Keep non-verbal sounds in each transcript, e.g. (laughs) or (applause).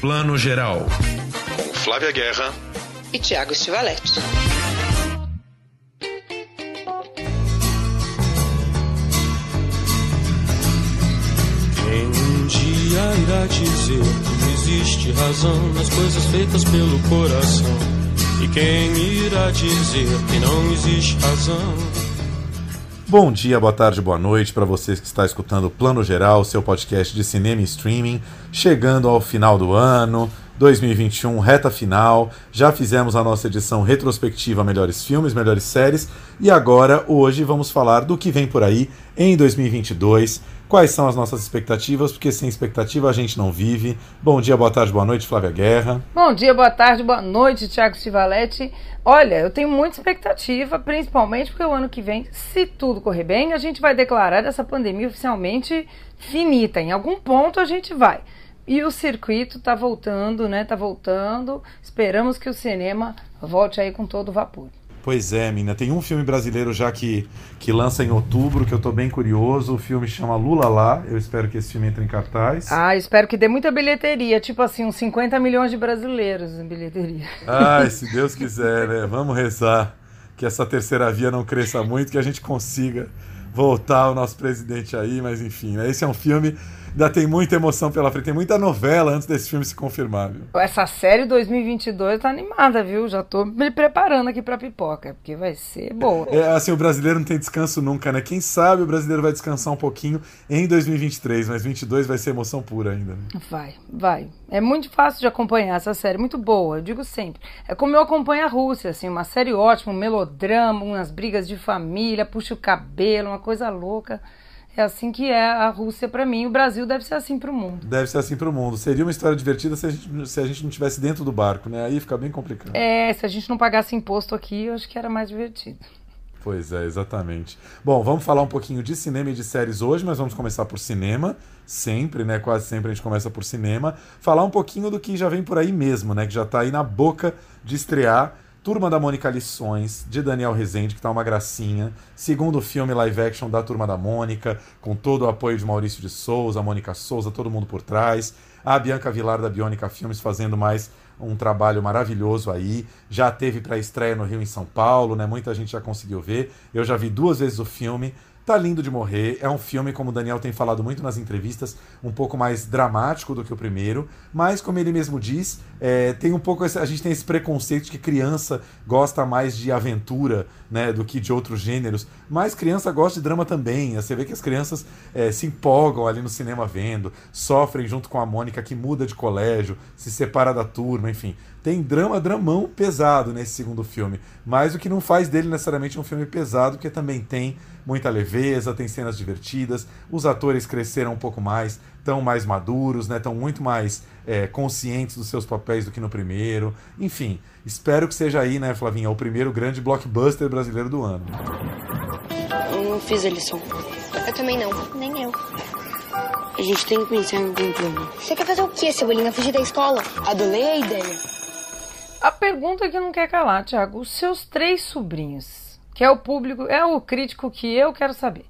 Plano Geral. Com Flávia Guerra e Tiago Stivaletti. Quem um dia irá dizer que não existe razão nas coisas feitas pelo coração? E quem irá dizer que não existe razão? Bom dia, boa tarde, boa noite para vocês que está escutando o Plano Geral, seu podcast de cinema e streaming, chegando ao final do ano, 2021, reta final. Já fizemos a nossa edição retrospectiva Melhores Filmes, Melhores Séries e agora, hoje, vamos falar do que vem por aí em 2022. Quais são as nossas expectativas? Porque sem expectativa a gente não vive. Bom dia, boa tarde, boa noite, Flávia Guerra. Bom dia, boa tarde, boa noite, Tiago Stivaletti. Olha, eu tenho muita expectativa, principalmente porque o ano que vem, se tudo correr bem, a gente vai declarar essa pandemia oficialmente finita. Em algum ponto a gente vai. E o circuito está voltando, né? Tá voltando. Esperamos que o cinema volte aí com todo vapor. Pois é, mina. Tem um filme brasileiro já que, que lança em outubro, que eu tô bem curioso. O filme chama Lula Lá. Eu espero que esse filme entre em cartaz. Ah, espero que dê muita bilheteria. Tipo assim, uns 50 milhões de brasileiros em bilheteria. Ai, se (laughs) Deus quiser, né? Vamos rezar que essa terceira via não cresça muito, que a gente consiga voltar o nosso presidente aí. Mas enfim, né? esse é um filme ainda tem muita emoção pela frente, tem muita novela antes desse filme se confirmar, viu? Essa série 2022 tá animada, viu? Já tô me preparando aqui pra pipoca, porque vai ser boa. É, assim, o brasileiro não tem descanso nunca, né? Quem sabe o brasileiro vai descansar um pouquinho em 2023, mas 22 vai ser emoção pura ainda, né? Vai, vai. É muito fácil de acompanhar essa série, muito boa, eu digo sempre. É como eu acompanho a Rússia, assim, uma série ótima, um melodrama, umas brigas de família, puxa o cabelo, uma coisa louca. É assim que é a Rússia para mim. O Brasil deve ser assim para o mundo. Deve ser assim para o mundo. Seria uma história divertida se a, gente, se a gente não estivesse dentro do barco, né? Aí fica bem complicado. É, se a gente não pagasse imposto aqui, eu acho que era mais divertido. Pois é, exatamente. Bom, vamos falar um pouquinho de cinema e de séries hoje, mas vamos começar por cinema, sempre, né? Quase sempre a gente começa por cinema. Falar um pouquinho do que já vem por aí mesmo, né? Que já está aí na boca de estrear. Turma da Mônica Lições, de Daniel Rezende, que tá uma gracinha. Segundo filme live action da Turma da Mônica, com todo o apoio de Maurício de Souza, Mônica Souza, todo mundo por trás. A Bianca Vilar da Bionica Filmes fazendo mais um trabalho maravilhoso aí. Já teve para estreia no Rio em São Paulo, né? Muita gente já conseguiu ver. Eu já vi duas vezes o filme. Tá lindo de morrer. É um filme, como o Daniel tem falado muito nas entrevistas, um pouco mais dramático do que o primeiro. Mas, como ele mesmo diz, é, tem um pouco. Esse, a gente tem esse preconceito de que criança gosta mais de aventura né, do que de outros gêneros. Mas criança gosta de drama também. Você vê que as crianças é, se empolgam ali no cinema vendo, sofrem junto com a Mônica, que muda de colégio, se separa da turma, enfim tem drama, dramão pesado nesse segundo filme. Mas o que não faz dele necessariamente um filme pesado, porque também tem muita leveza, tem cenas divertidas, os atores cresceram um pouco mais, estão mais maduros, estão né, muito mais é, conscientes dos seus papéis do que no primeiro. Enfim, espero que seja aí, né, Flavinha, o primeiro grande blockbuster brasileiro do ano. Eu não fiz a lição. Eu também não. Nem eu. A gente tem que pensar em algum plano. Você quer fazer o quê, Cebolinha? Fugir da escola? Adorei a ideia. A pergunta que não quer calar, Thiago, os seus três sobrinhos que é o público, é o crítico que eu quero saber.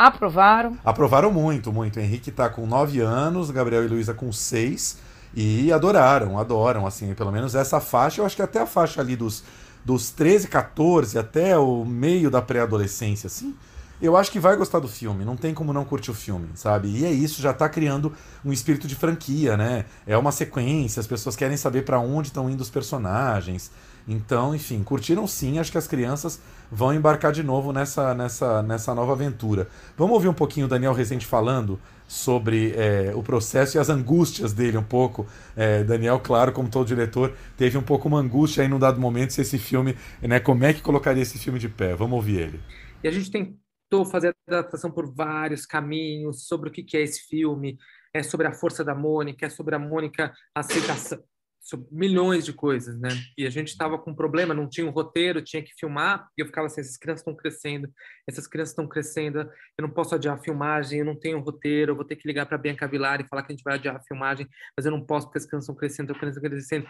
Aprovaram? Aprovaram muito, muito. O Henrique está com 9 anos, Gabriel e Luísa com 6 e adoraram, adoram, assim, pelo menos essa faixa, eu acho que até a faixa ali dos, dos 13, 14 até o meio da pré-adolescência, assim, eu acho que vai gostar do filme, não tem como não curtir o filme, sabe? E é isso, já está criando um espírito de franquia, né? É uma sequência, as pessoas querem saber para onde estão indo os personagens. Então, enfim, curtiram sim, acho que as crianças vão embarcar de novo nessa, nessa, nessa nova aventura. Vamos ouvir um pouquinho o Daniel Rezende falando sobre é, o processo e as angústias dele um pouco. É, Daniel, claro, como todo diretor, teve um pouco uma angústia aí num dado momento se esse filme, né, como é que colocaria esse filme de pé. Vamos ouvir ele. E a gente tentou fazer adaptação por vários caminhos sobre o que é esse filme, é sobre a força da Mônica, é sobre a Mônica aceitação, sobre milhões de coisas, né? E a gente estava com um problema, não tinha um roteiro, tinha que filmar, e eu ficava assim, essas crianças estão crescendo, essas crianças estão crescendo, eu não posso adiar a filmagem, eu não tenho um roteiro, eu vou ter que ligar para a Bianca Vilar e falar que a gente vai adiar a filmagem, mas eu não posso porque as crianças estão crescendo, as crianças estão crescendo.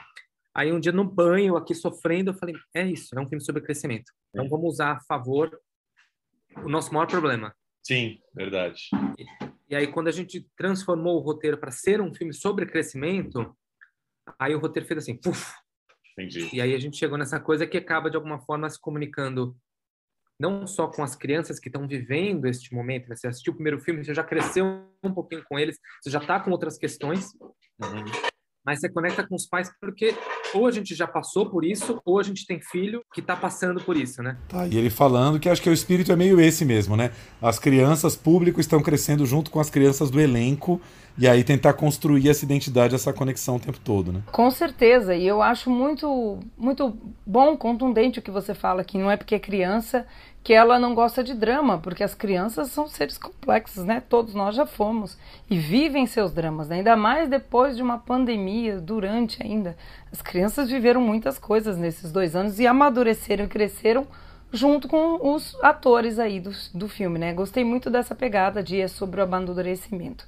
Aí um dia no banho, aqui sofrendo, eu falei, é isso, é um filme sobre crescimento. Então vamos usar a favor o nosso maior problema. Sim, verdade. E, e aí quando a gente transformou o roteiro para ser um filme sobre crescimento, Aí o roteiro fez assim, puf. Entendi. E aí a gente chegou nessa coisa que acaba de alguma forma se comunicando não só com as crianças que estão vivendo este momento, né? Você assistiu o primeiro filme, você já cresceu um pouquinho com eles, você já está com outras questões, Uhum. Mas você conecta com os pais porque ou a gente já passou por isso, ou a gente tem filho que está passando por isso, né? Tá, e ele falando que acho que o espírito é meio esse mesmo, né? As crianças, público, estão crescendo junto com as crianças do elenco, e aí tentar construir essa identidade, essa conexão o tempo todo, né? Com certeza, e eu acho muito, muito bom, contundente o que você fala, que não é porque é criança que ela não gosta de drama, porque as crianças são seres complexos, né? Todos nós já fomos e vivem seus dramas, né? ainda mais depois de uma pandemia, durante ainda. As crianças viveram muitas coisas nesses dois anos e amadureceram e cresceram junto com os atores aí do, do filme, né? Gostei muito dessa pegada de é sobre o amadurecimento.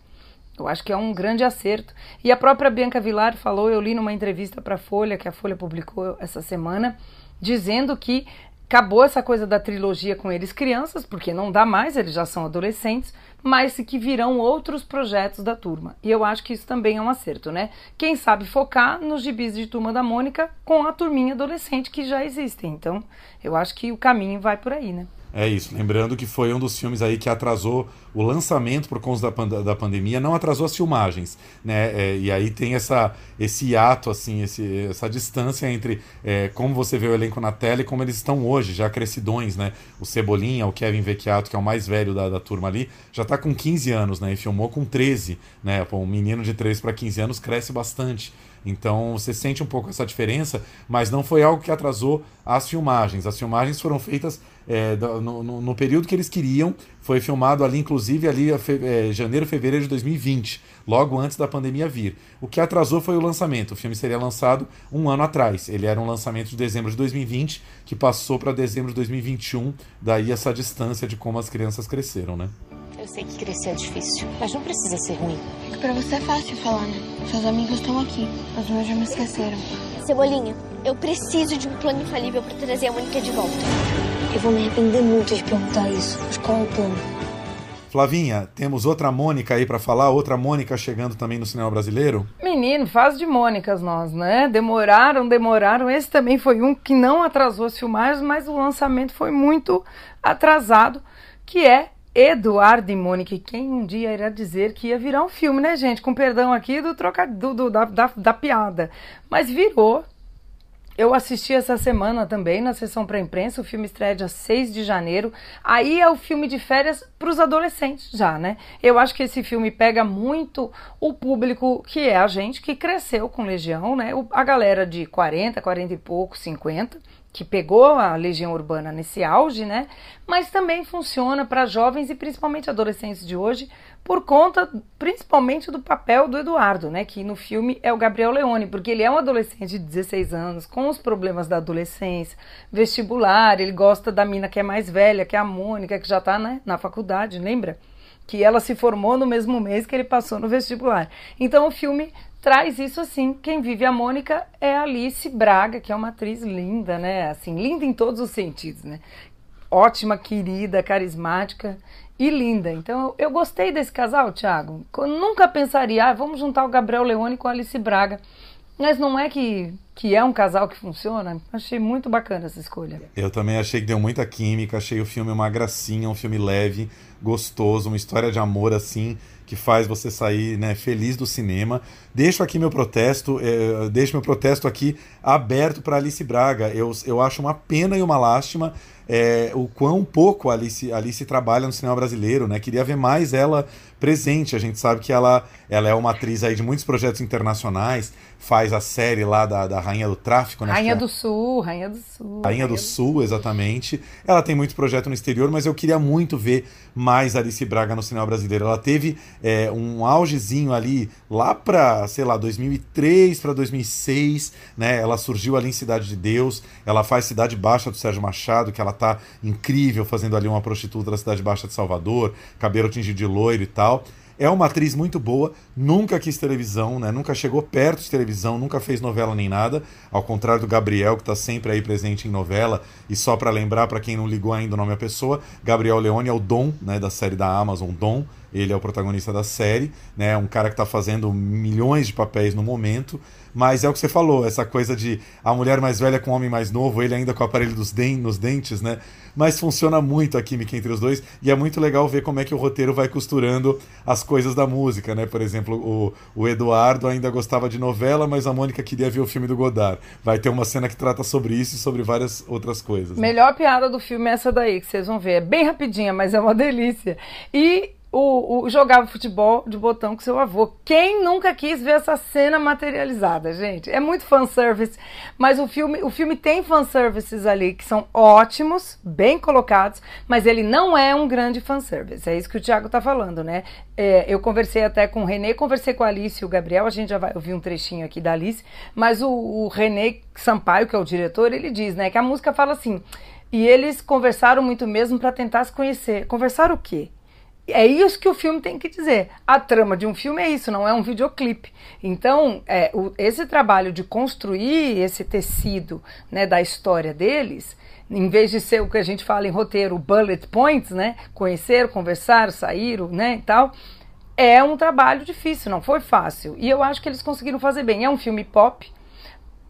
Eu acho que é um grande acerto. E a própria Bianca Vilar falou, eu li numa entrevista para a Folha, que a Folha publicou essa semana, dizendo que acabou essa coisa da trilogia com eles crianças, porque não dá mais, eles já são adolescentes, mas que virão outros projetos da turma. E eu acho que isso também é um acerto, né? Quem sabe focar nos gibis de Turma da Mônica com a turminha adolescente que já existem. Então, eu acho que o caminho vai por aí, né? É isso. Lembrando que foi um dos filmes aí que atrasou o lançamento por conta da, pand da pandemia, não atrasou as filmagens, né? É, e aí tem essa, esse hiato, assim, esse, essa distância entre é, como você vê o elenco na tela e como eles estão hoje, já crescidões, né? O Cebolinha, o Kevin Vecchiato, que é o mais velho da, da turma ali, já tá com 15 anos, né? E filmou com 13, né? Pô, um menino de 13 para 15 anos cresce bastante. Então você sente um pouco essa diferença, mas não foi algo que atrasou as filmagens. As filmagens foram feitas é, no, no, no, período que eles queriam. Foi filmado ali, inclusive, ali fe, é, janeiro, fevereiro de 2020, logo antes da pandemia vir. O que atrasou foi o lançamento. O filme seria lançado um ano atrás. Ele era um lançamento de dezembro de 2020, que passou para dezembro de 2021. Daí essa distância de como as crianças cresceram, né? Eu sei que crescer é difícil, mas não precisa ser ruim. É pra você é fácil falar, né? Seus amigos estão aqui, os meus já me esqueceram. Cebolinha, eu preciso de um plano infalível para trazer a Mônica de volta. Eu vou me arrepender muito de perguntar isso, mas qual é o plano? Flavinha, temos outra Mônica aí para falar, outra Mônica chegando também no cinema brasileiro? Menino, faz de Mônicas nós, né? Demoraram, demoraram. Esse também foi um que não atrasou as filmagens, mas o lançamento foi muito atrasado, que é Eduardo e Mônica, quem um dia irá dizer que ia virar um filme, né, gente? Com perdão aqui do troca do, do da, da, da, piada. Mas virou. Eu assisti essa semana também na sessão para imprensa. O filme estreia dia 6 de janeiro. Aí é o filme de férias para os adolescentes, já, né? Eu acho que esse filme pega muito o público que é a gente, que cresceu com Legião, né? A galera de 40, 40 e pouco, 50 que pegou a Legião Urbana nesse auge, né? Mas também funciona para jovens e principalmente adolescentes de hoje, por conta principalmente do papel do Eduardo, né? Que no filme é o Gabriel Leone, porque ele é um adolescente de 16 anos, com os problemas da adolescência, vestibular, ele gosta da mina que é mais velha, que é a Mônica, que já está né, na faculdade, lembra? Que ela se formou no mesmo mês que ele passou no vestibular. Então o filme traz isso assim. Quem vive a Mônica é Alice Braga, que é uma atriz linda, né? Assim, linda em todos os sentidos, né? Ótima, querida, carismática e linda. Então, eu gostei desse casal, Thiago. Eu nunca pensaria, ah, vamos juntar o Gabriel Leone com a Alice Braga. Mas não é que, que é um casal que funciona? Achei muito bacana essa escolha. Eu também achei que deu muita química, achei o filme uma gracinha, um filme leve, gostoso, uma história de amor assim que faz você sair né, feliz do cinema. Deixo aqui meu protesto, é, deixo meu protesto aqui aberto para Alice Braga. Eu, eu acho uma pena e uma lástima é, o quão pouco a Alice, Alice trabalha no cinema brasileiro, né? Queria ver mais ela presente. A gente sabe que ela, ela é uma atriz aí de muitos projetos internacionais, faz a série lá da, da Rainha do Tráfico, né? Rainha do Sul, Rainha do Sul. Rainha, do Sul, exatamente. Ela tem muito projeto no exterior, mas eu queria muito ver mais Alice Braga no cinema brasileiro. Ela teve é, um augezinho ali lá para, sei lá, 2003 para 2006, né? Ela surgiu ali em Cidade de Deus. Ela faz Cidade Baixa do Sérgio Machado, que ela tá incrível fazendo ali uma prostituta da Cidade Baixa de Salvador, cabelo tingido de loiro e tal. É uma atriz muito boa, nunca quis televisão, né? Nunca chegou perto de televisão, nunca fez novela nem nada. Ao contrário do Gabriel, que está sempre aí presente em novela. E só para lembrar, para quem não ligou ainda o nome da pessoa, Gabriel Leone é o Dom, né? Da série da Amazon, Dom ele é o protagonista da série, né? Um cara que está fazendo milhões de papéis no momento, mas é o que você falou, essa coisa de a mulher mais velha com o homem mais novo, ele ainda com o aparelho dos den nos dentes, né? Mas funciona muito a química entre os dois e é muito legal ver como é que o roteiro vai costurando as coisas da música, né? Por exemplo, o, o Eduardo ainda gostava de novela, mas a Mônica queria ver o filme do Godard. Vai ter uma cena que trata sobre isso e sobre várias outras coisas. Né? Melhor piada do filme é essa daí, que vocês vão ver. É bem rapidinha, mas é uma delícia. E o, o, jogava futebol de botão com seu avô. Quem nunca quis ver essa cena materializada, gente? É muito fanservice, mas o filme, o filme tem fanservices ali que são ótimos, bem colocados, mas ele não é um grande fanservice. É isso que o Thiago tá falando, né? É, eu conversei até com o Renê, conversei com a Alice e o Gabriel, a gente já vai ouvir um trechinho aqui da Alice, mas o, o Renê Sampaio, que é o diretor, ele diz, né, que a música fala assim, e eles conversaram muito mesmo para tentar se conhecer. Conversar o quê? É isso que o filme tem que dizer. A trama de um filme é isso, não é um videoclipe. Então, é, o, esse trabalho de construir esse tecido né, da história deles, em vez de ser o que a gente fala em roteiro, bullet points, né? Conhecer, conversar, sair, né, e tal, é um trabalho difícil, não foi fácil. E eu acho que eles conseguiram fazer bem. É um filme pop,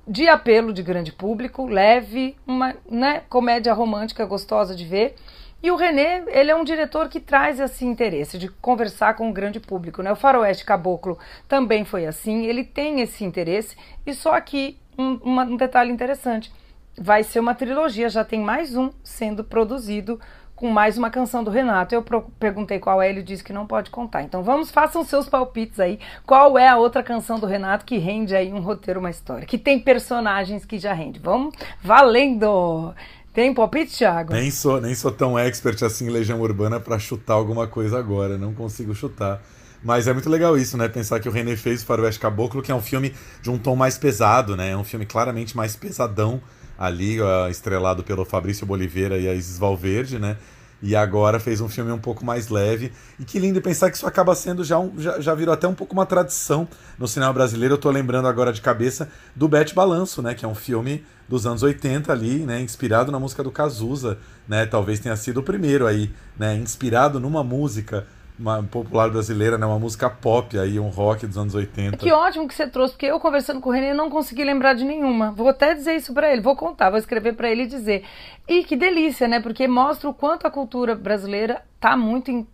de apelo de grande público, leve, uma né, comédia romântica gostosa de ver e o René, ele é um diretor que traz esse interesse de conversar com o grande público, né? O Faroeste Caboclo também foi assim, ele tem esse interesse. E só aqui um, um detalhe interessante, vai ser uma trilogia, já tem mais um sendo produzido com mais uma canção do Renato. Eu perguntei qual é, ele disse que não pode contar. Então vamos, façam seus palpites aí. Qual é a outra canção do Renato que rende aí um roteiro, uma história? Que tem personagens que já rende. Vamos valendo! Tem palpite, Thiago? Nem sou, nem sou tão expert assim em Legião Urbana para chutar alguma coisa agora, não consigo chutar. Mas é muito legal isso, né? Pensar que o René fez o Faroeste Caboclo, que é um filme de um tom mais pesado, né? É um filme claramente mais pesadão ali, estrelado pelo Fabrício Boliveira e a Isis Valverde, né? E agora fez um filme um pouco mais leve. E que lindo pensar que isso acaba sendo já, um, já, já virou até um pouco uma tradição no cinema brasileiro. Eu tô lembrando agora de cabeça do Bete Balanço, né? Que é um filme dos anos 80 ali, né? Inspirado na música do Cazuza, né? Talvez tenha sido o primeiro aí, né? Inspirado numa música uma popular brasileira, né? Uma música pop aí, um rock dos anos 80. Que ótimo que você trouxe, porque eu conversando com o René não consegui lembrar de nenhuma. Vou até dizer isso para ele, vou contar, vou escrever para ele dizer. E que delícia, né? Porque mostra o quanto a cultura brasileira tá muito em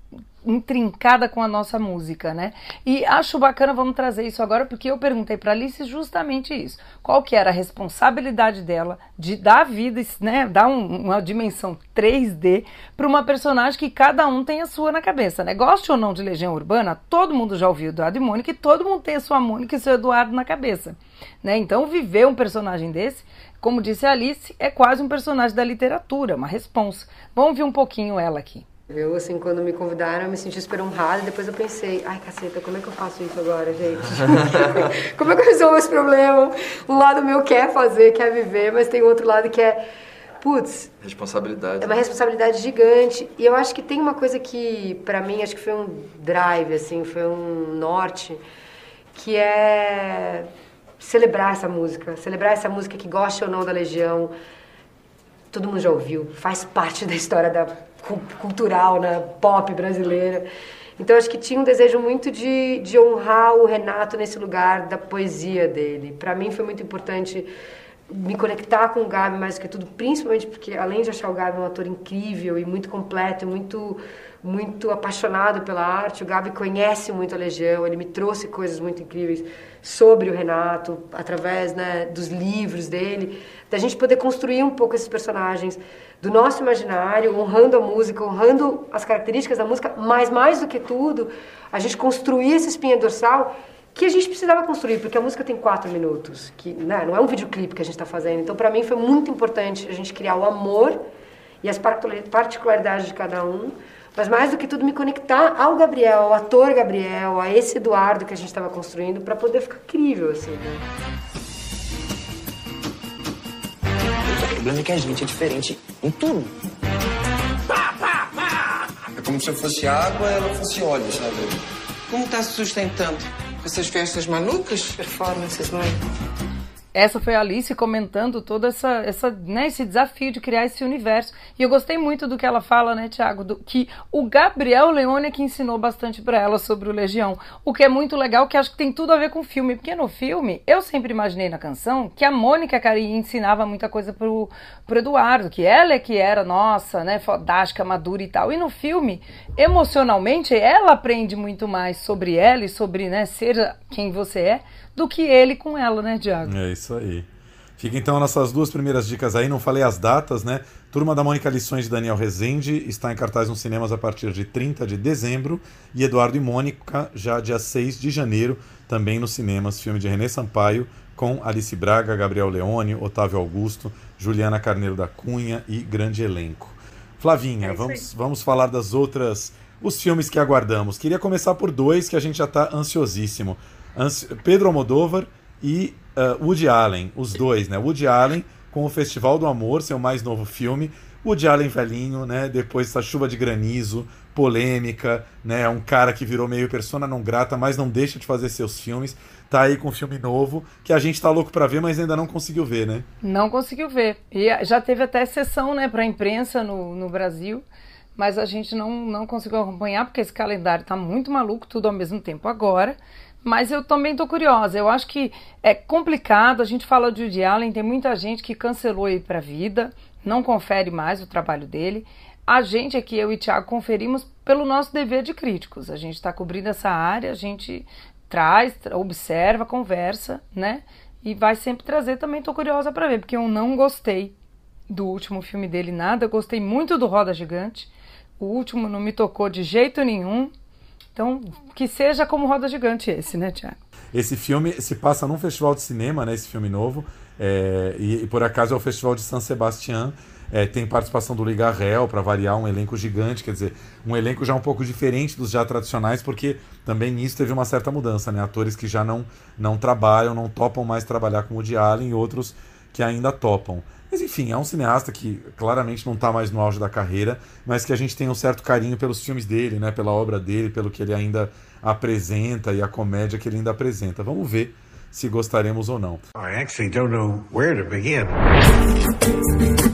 intrincada com a nossa música, né? E acho bacana, vamos trazer isso agora, porque eu perguntei para Alice justamente isso. Qual que era a responsabilidade dela de dar vida, né, dar um, uma dimensão 3D para uma personagem que cada um tem a sua na cabeça, né? Goste ou não de Legião Urbana, todo mundo já ouviu Eduardo e Mônica e todo mundo tem a sua Mônica e seu Eduardo na cabeça, né? Então viver um personagem desse, como disse a Alice, é quase um personagem da literatura, uma responsa. Vamos ver um pouquinho ela aqui. Eu, assim, quando me convidaram, eu me senti super honrada. Depois eu pensei, ai, caceta, como é que eu faço isso agora, gente? (laughs) como é que eu resolvo esse problema? Um lado meu quer fazer, quer viver, mas tem outro lado que é, putz... Responsabilidade. É uma responsabilidade gigante. E eu acho que tem uma coisa que, para mim, acho que foi um drive, assim, foi um norte, que é celebrar essa música. Celebrar essa música que goste ou não da Legião. Todo mundo já ouviu, faz parte da história da cultural, né, pop brasileira. Então acho que tinha um desejo muito de, de honrar o Renato nesse lugar da poesia dele. Para mim foi muito importante me conectar com o Gabi mais do que tudo, principalmente porque além de achar o Gabi um ator incrível e muito completo, muito muito apaixonado pela arte, o Gabi conhece muito a Legião, ele me trouxe coisas muito incríveis sobre o Renato através né, dos livros dele, da gente poder construir um pouco esses personagens do nosso imaginário, honrando a música, honrando as características da música, mas mais do que tudo, a gente construir essa espinha dorsal que a gente precisava construir, porque a música tem quatro minutos, que né, não é um videoclipe que a gente está fazendo. Então, para mim, foi muito importante a gente criar o amor e as particularidades de cada um, mas mais do que tudo, me conectar ao Gabriel, ao ator Gabriel, a esse Eduardo que a gente estava construindo, para poder ficar incrível, assim, né? Problema é que a gente é diferente em tudo. É como se eu fosse água e ela fosse óleo, sabe? Como tá se sustentando? Com essas festas malucas? Performances, mãe. Essa foi a Alice comentando todo essa, essa, né, esse desafio de criar esse universo. E eu gostei muito do que ela fala, né, Tiago, que o Gabriel Leone é que ensinou bastante para ela sobre o Legião. O que é muito legal, que acho que tem tudo a ver com o filme. Porque no filme, eu sempre imaginei na canção que a Mônica Carinha ensinava muita coisa pro, pro Eduardo, que ela é que era, nossa, né, fodástica, madura e tal. E no filme, emocionalmente, ela aprende muito mais sobre ela e sobre, né, ser quem você é do que ele com ela, né, Diago? É isso aí. Fica então nossas duas primeiras dicas aí, não falei as datas, né? Turma da Mônica Lições de Daniel Rezende está em cartaz nos cinemas a partir de 30 de dezembro e Eduardo e Mônica já dia 6 de janeiro, também nos cinemas, filme de Renê Sampaio com Alice Braga, Gabriel Leone, Otávio Augusto, Juliana Carneiro da Cunha e grande elenco. Flavinha, é vamos, vamos falar das outras, os filmes que aguardamos. Queria começar por dois que a gente já está ansiosíssimo. Pedro Almodóvar e uh, Woody Allen, os dois, né? Woody Allen com o Festival do Amor, seu mais novo filme. Woody Allen velhinho, né? Depois dessa chuva de granizo, polêmica, né? Um cara que virou meio persona não grata, mas não deixa de fazer seus filmes. Tá aí com um filme novo que a gente tá louco para ver, mas ainda não conseguiu ver, né? Não conseguiu ver. E já teve até sessão, né, para imprensa no, no Brasil mas a gente não, não conseguiu acompanhar porque esse calendário tá muito maluco, tudo ao mesmo tempo agora. Mas eu também estou curiosa. Eu acho que é complicado. A gente fala de Woody Allen, tem muita gente que cancelou ele para a vida, não confere mais o trabalho dele. A gente aqui, eu e o Thiago, conferimos pelo nosso dever de críticos. A gente está cobrindo essa área, a gente traz, observa, conversa, né? E vai sempre trazer também. Estou curiosa para ver, porque eu não gostei do último filme dele nada. Eu gostei muito do Roda Gigante. O último não me tocou de jeito nenhum. Então, que seja como Roda Gigante esse, né, Tiago? Esse filme se passa num festival de cinema, né? Esse filme novo. É, e, e, por acaso é o Festival de San Sebastián. É, tem participação do Liga Real para variar um elenco gigante, quer dizer, um elenco já um pouco diferente dos já tradicionais, porque também nisso teve uma certa mudança, né? Atores que já não, não trabalham, não topam mais trabalhar com o Woody Allen e outros que ainda topam. Mas enfim, é um cineasta que claramente não está mais no auge da carreira, mas que a gente tem um certo carinho pelos filmes dele, né, pela obra dele, pelo que ele ainda apresenta e a comédia que ele ainda apresenta. Vamos ver se gostaremos ou não. I actually don't know where to begin.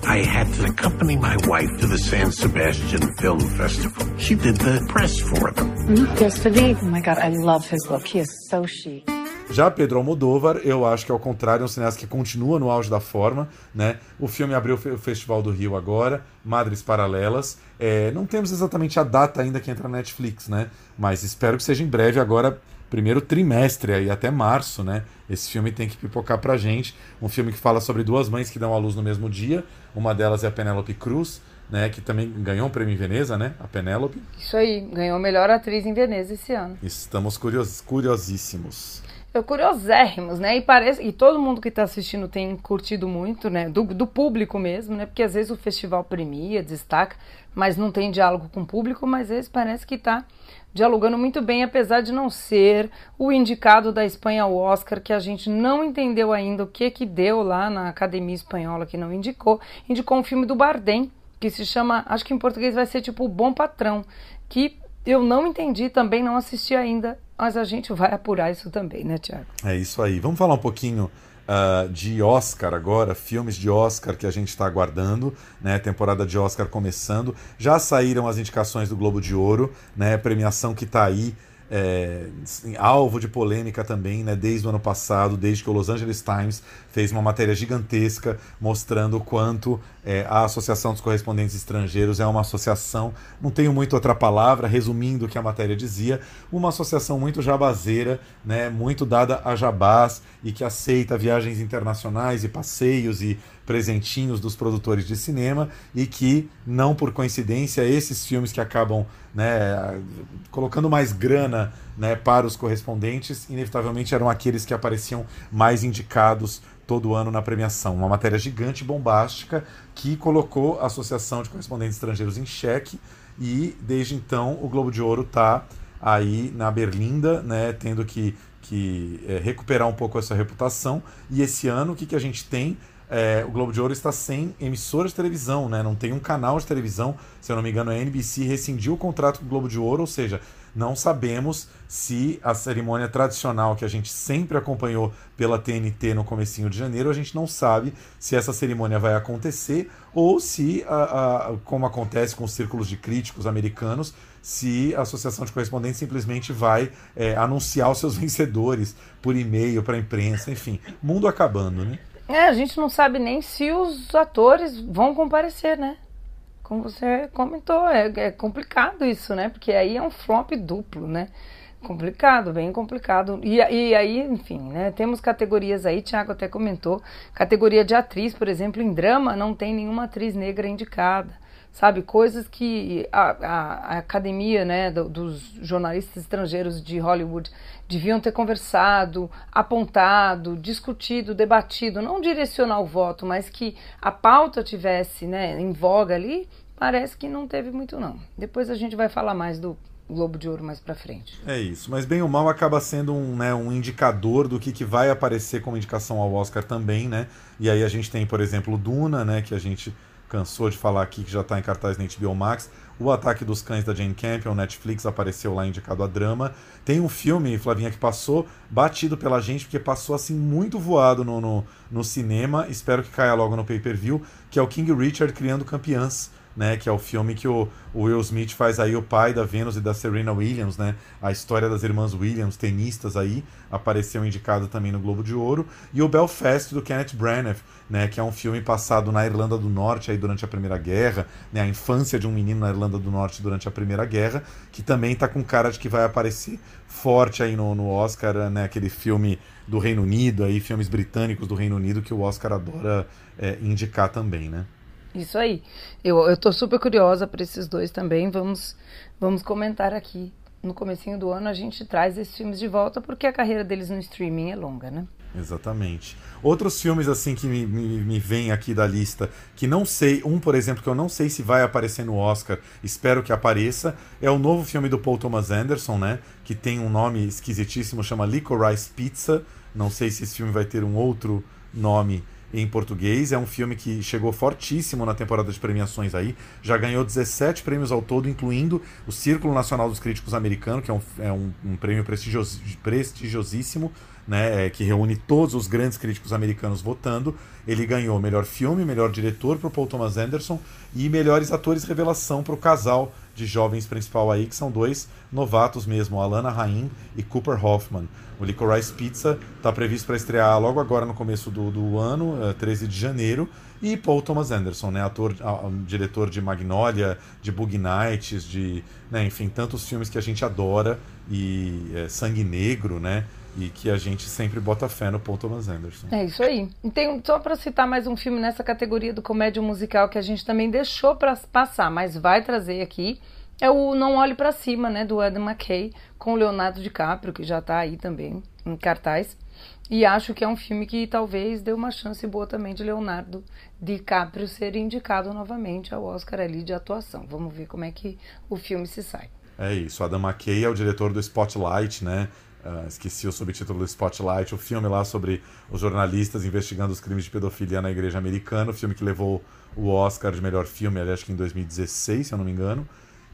I had to accompany my wife to the San Sebastian Film Festival. She did the press for them. Look yesterday. Oh my god, I love his look. He is so chic. Já Pedro Almodóvar, eu acho que ao contrário, é um cineasta que continua no auge da forma. Né? O filme abriu o Festival do Rio agora, Madres Paralelas. É, não temos exatamente a data ainda que entra na Netflix, né? Mas espero que seja em breve agora, primeiro trimestre aí, até março, né? Esse filme tem que pipocar pra gente. Um filme que fala sobre duas mães que dão à luz no mesmo dia. Uma delas é a Penélope Cruz, né, que também ganhou um prêmio em Veneza, né? A Penélope. Isso aí, ganhou melhor atriz em Veneza esse ano. Estamos curios, curiosíssimos curiosérrimos, né? E parece e todo mundo que está assistindo tem curtido muito, né? Do, do público mesmo, né? Porque às vezes o festival premia, destaca, mas não tem diálogo com o público, mas esse parece que está dialogando muito bem, apesar de não ser o indicado da Espanha ao Oscar, que a gente não entendeu ainda o que que deu lá na Academia Espanhola que não indicou. Indicou um filme do Bardem, que se chama, acho que em português vai ser tipo O Bom Patrão, que eu não entendi, também não assisti ainda, mas a gente vai apurar isso também, né, Tiago? É isso aí. Vamos falar um pouquinho uh, de Oscar agora, filmes de Oscar que a gente está aguardando, né? Temporada de Oscar começando. Já saíram as indicações do Globo de Ouro, né? Premiação que está aí é, alvo de polêmica também, né, desde o ano passado, desde que o Los Angeles Times fez uma matéria gigantesca mostrando quanto é, a Associação dos Correspondentes Estrangeiros é uma associação, não tenho muito outra palavra, resumindo o que a matéria dizia, uma associação muito jabazeira, né, muito dada a jabás e que aceita viagens internacionais e passeios e presentinhos dos produtores de cinema e que, não por coincidência, esses filmes que acabam né, colocando mais grana né, para os correspondentes, inevitavelmente eram aqueles que apareciam mais indicados todo ano na premiação. Uma matéria gigante, bombástica, que colocou a Associação de Correspondentes Estrangeiros em xeque e, desde então, o Globo de Ouro está aí na Berlinda, né, tendo que, que é, recuperar um pouco essa reputação. E esse ano, o que, que a gente tem? é, o Globo de Ouro está sem emissora de televisão, né? Não tem um canal de televisão, se eu não me engano, a NBC rescindiu o contrato com o Globo de Ouro, ou seja, Não sabemos se a cerimônia tradicional que a gente sempre acompanhou pela TNT no comecinho de janeiro, a gente não sabe se essa cerimônia vai acontecer ou se, a, a, como acontece com os círculos de críticos americanos, se a Associação de Correspondentes simplesmente vai é, anunciar os seus (laughs) vencedores por e-mail para a imprensa, enfim, mundo acabando, né? É, a gente não sabe nem se os atores vão comparecer, né? Como você comentou, é, é complicado isso, né? Porque aí é um flop duplo, né? complicado, bem complicado. E, e aí, enfim, né, temos categorias aí, Tiago até comentou, categoria de atriz, por exemplo, em drama não tem nenhuma atriz negra indicada. Sabe, coisas que a, a, a academia né, do, dos jornalistas estrangeiros de Hollywood deviam ter conversado, apontado, discutido, debatido, não direcionar o voto, mas que a pauta tivesse né, em voga ali, parece que não teve muito não. Depois a gente vai falar mais do Globo de Ouro mais para frente. É isso, mas bem ou mal acaba sendo um, né, um indicador do que, que vai aparecer como indicação ao Oscar também, né? E aí a gente tem, por exemplo, Duna, né, que a gente cansou de falar aqui, que já está em cartaz na HBO Max. O Ataque dos Cães da Jane Campion, Netflix, apareceu lá indicado a drama. Tem um filme, Flavinha, que passou batido pela gente, porque passou assim muito voado no, no, no cinema. Espero que caia logo no pay-per-view, que é o King Richard Criando Campeãs né, que é o filme que o, o, Will Smith faz aí o pai da Venus e da Serena Williams, né, a história das irmãs Williams, tenistas aí, apareceu indicado também no Globo de Ouro, e o Belfast do Kenneth Branagh, né, que é um filme passado na Irlanda do Norte aí durante a Primeira Guerra, né, a infância de um menino na Irlanda do Norte durante a Primeira Guerra, que também está com cara de que vai aparecer forte aí no, no Oscar, né, aquele filme do Reino Unido, aí filmes britânicos do Reino Unido que o Oscar adora é, indicar também, né? Isso aí. Eu, eu tô super curiosa para esses dois também. Vamos, vamos comentar aqui. No comecinho do ano a gente traz esses filmes de volta porque a carreira deles no streaming é longa, né? Exatamente. Outros filmes assim que me, me, me vem aqui da lista, que não sei, um por exemplo, que eu não sei se vai aparecer no Oscar, espero que apareça, é o novo filme do Paul Thomas Anderson, né? Que tem um nome esquisitíssimo, chama Licorice Pizza. Não sei se esse filme vai ter um outro nome em português. É um filme que chegou fortíssimo na temporada de premiações aí. Já ganhou 17 prêmios ao todo, incluindo o Círculo Nacional dos Críticos Americano, que é um, é um, um prêmio prestigios, prestigiosíssimo, né, é, que reúne todos os grandes críticos americanos votando. Ele ganhou melhor filme, melhor diretor para o Paul Thomas Anderson e melhores atores revelação para o casal de jovens principal aí, que são dois novatos mesmo, Alana Rain e Cooper Hoffman. O Licorice Pizza está previsto para estrear logo agora no começo do, do ano, 13 eh, de janeiro. E Paul Thomas Anderson, né, ator, diretor de Magnolia, de Bug Nights, de, né, enfim, tantos filmes que a gente adora e é, Sangue Negro, né? E que a gente sempre bota fé no Paul Thomas Anderson. É isso aí. Então, só para citar mais um filme nessa categoria do comédia musical que a gente também deixou para passar, mas vai trazer aqui, é o Não Olhe para Cima, né, do Adam McKay, com o Leonardo DiCaprio, que já está aí também em cartaz. E acho que é um filme que talvez dê uma chance boa também de Leonardo DiCaprio ser indicado novamente ao Oscar ali de atuação. Vamos ver como é que o filme se sai. É isso, Adam McKay é o diretor do Spotlight, né? Uh, esqueci o subtítulo do Spotlight, o filme lá sobre os jornalistas investigando os crimes de pedofilia na igreja americana, o filme que levou o Oscar de melhor filme, ali, acho que em 2016, se eu não me engano.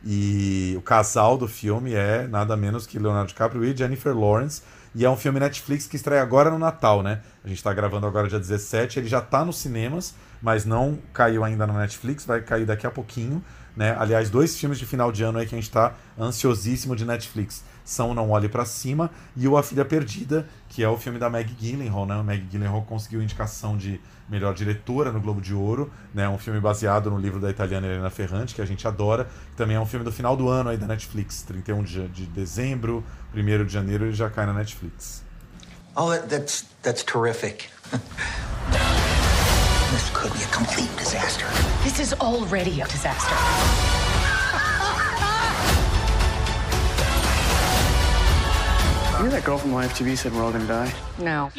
E o casal do filme é nada menos que Leonardo DiCaprio e Jennifer Lawrence. E é um filme Netflix que estreia agora no Natal, né? A gente está gravando agora dia 17, ele já está nos cinemas, mas não caiu ainda no Netflix, vai cair daqui a pouquinho. Né? Aliás, dois filmes de final de ano aí que a gente está ansiosíssimo de Netflix são Não Olhe para Cima e O A Filha Perdida, que é o filme da Meg Gyllenhaal, né? A Meg Gyllenhaal conseguiu indicação de melhor diretora no Globo de Ouro, né? Um filme baseado no livro da italiana Helena Ferrante, que a gente adora, também é um filme do final do ano aí da Netflix, 31 de, de dezembro, 1 de janeiro ele já cai na Netflix. Oh, that's that's terrific. (laughs) This could be a complete disaster. This is already a disaster. You know that girl from Live TV said we're all gonna die? No.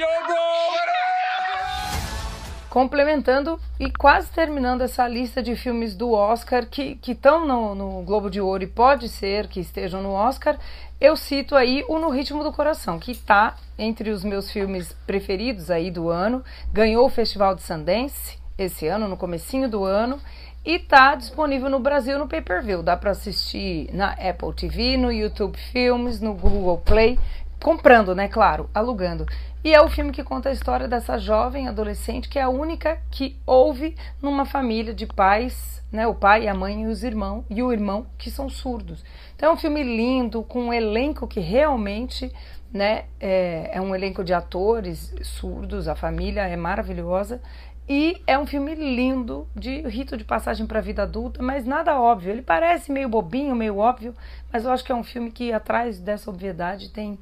Complementando e quase terminando essa lista de filmes do Oscar que estão no, no Globo de Ouro e pode ser que estejam no Oscar, eu cito aí o No Ritmo do Coração, que está entre os meus filmes preferidos aí do ano, ganhou o Festival de Sundance esse ano, no comecinho do ano, e tá disponível no Brasil no pay-per-view. Dá para assistir na Apple TV, no YouTube Filmes, no Google Play, comprando, né, claro, alugando. E é o filme que conta a história dessa jovem adolescente que é a única que ouve numa família de pais, né, o pai, a mãe e os irmãos e o irmão que são surdos. Então é um filme lindo com um elenco que realmente né? É, é, um elenco de atores surdos, a família é maravilhosa e é um filme lindo, de rito de passagem para a vida adulta, mas nada óbvio. Ele parece meio bobinho, meio óbvio, mas eu acho que é um filme que, atrás dessa obviedade, tem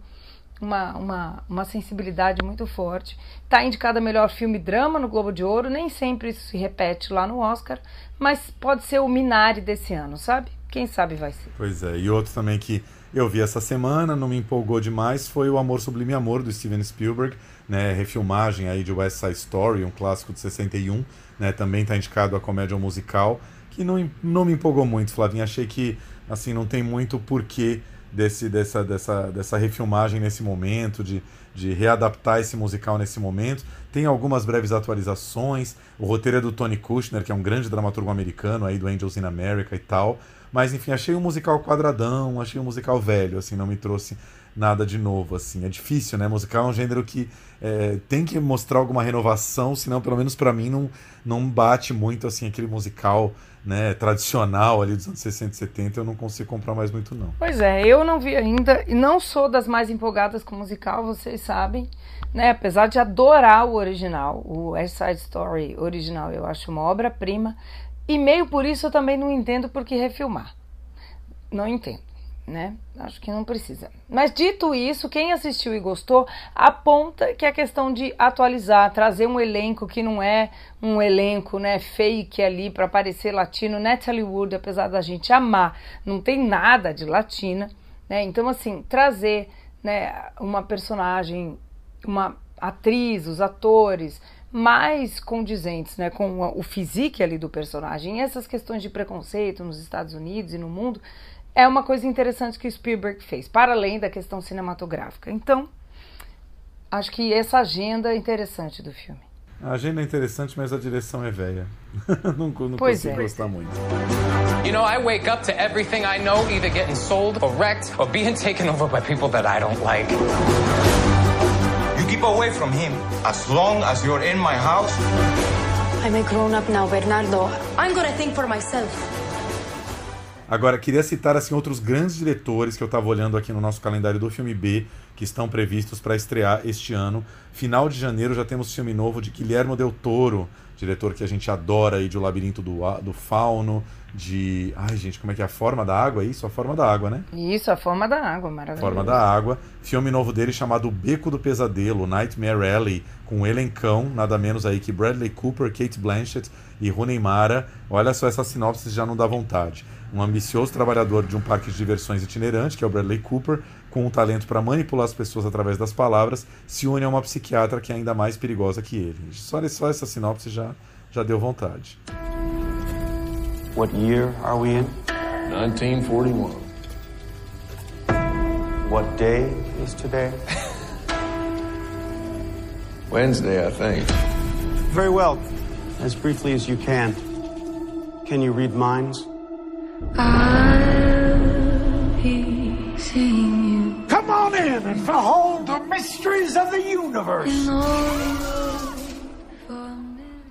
uma, uma, uma sensibilidade muito forte. Está indicado a melhor filme drama no Globo de Ouro, nem sempre isso se repete lá no Oscar, mas pode ser o Minari desse ano, sabe? Quem sabe vai ser. Pois é, e outro também que eu vi essa semana, não me empolgou demais, foi o Amor Sublime Amor do Steven Spielberg, né, refilmagem aí de West Side Story, um clássico de 61, né, também está indicado a comédia musical, que não, não me empolgou muito, Flavinha, achei que assim não tem muito porquê desse, dessa, dessa, dessa refilmagem nesse momento, de, de readaptar esse musical nesse momento. Tem algumas breves atualizações, o roteiro é do Tony Kushner, que é um grande dramaturgo americano aí do Angels in America e tal, mas enfim, achei o musical quadradão, achei o musical velho, assim, não me trouxe nada de novo, assim. É difícil, né? Musical é um gênero que é, tem que mostrar alguma renovação, senão, pelo menos para mim, não, não bate muito, assim, aquele musical né, tradicional ali dos anos 60 e 70, eu não consigo comprar mais muito, não. Pois é, eu não vi ainda, e não sou das mais empolgadas com musical, vocês sabem, né? Apesar de adorar o original, o West Side Story original, eu acho uma obra-prima. E meio por isso eu também não entendo por que refilmar. Não entendo, né? Acho que não precisa. Mas dito isso, quem assistiu e gostou aponta que a questão de atualizar, trazer um elenco que não é um elenco, né, fake ali para parecer latino, Natalie Wood, apesar da gente amar, não tem nada de latina, né? Então assim, trazer, né, uma personagem, uma atriz, os atores, mais condizentes né, com o físico ali do personagem. Essas questões de preconceito nos Estados Unidos e no mundo é uma coisa interessante que o Spielberg fez, para além da questão cinematográfica. Então, acho que essa agenda é interessante do filme. A agenda é interessante, mas a direção é velha. (laughs) não não pois consigo é. gostar muito. You know, I wake up to everything I know either getting sold or wrecked or being taken over by people that I don't like. You keep away from him. As long as you're in my house. I'm a grown up now, Bernardo. I'm gonna think for myself. Agora, queria citar assim outros grandes diretores que eu estava olhando aqui no nosso calendário do filme B, que estão previstos para estrear este ano. Final de janeiro já temos filme novo de Guilherme Del Toro, diretor que a gente adora aí de O Labirinto do, do Fauno, de. Ai, gente, como é que é? A Forma da Água? É isso? A Forma da Água, né? Isso, A Forma da Água, maravilhoso. Forma da Água. Filme novo dele chamado O Beco do Pesadelo, Nightmare Alley, com elencão, nada menos aí que Bradley Cooper, Kate Blanchett e Rooney Mara. Olha só, essa sinopse já não dá vontade. Um ambicioso trabalhador de um parque de diversões itinerante, que é o Bradley Cooper, com um talento para manipular as pessoas através das palavras, se une a uma psiquiatra que é ainda mais perigosa que ele. Só, só essa sinopse já, já deu vontade. What year are we in? 1941. What day is today? (laughs) Wednesday, I think. Very well. As briefly as you can. Can you read minds? Come on in and behold the mysteries of the universe.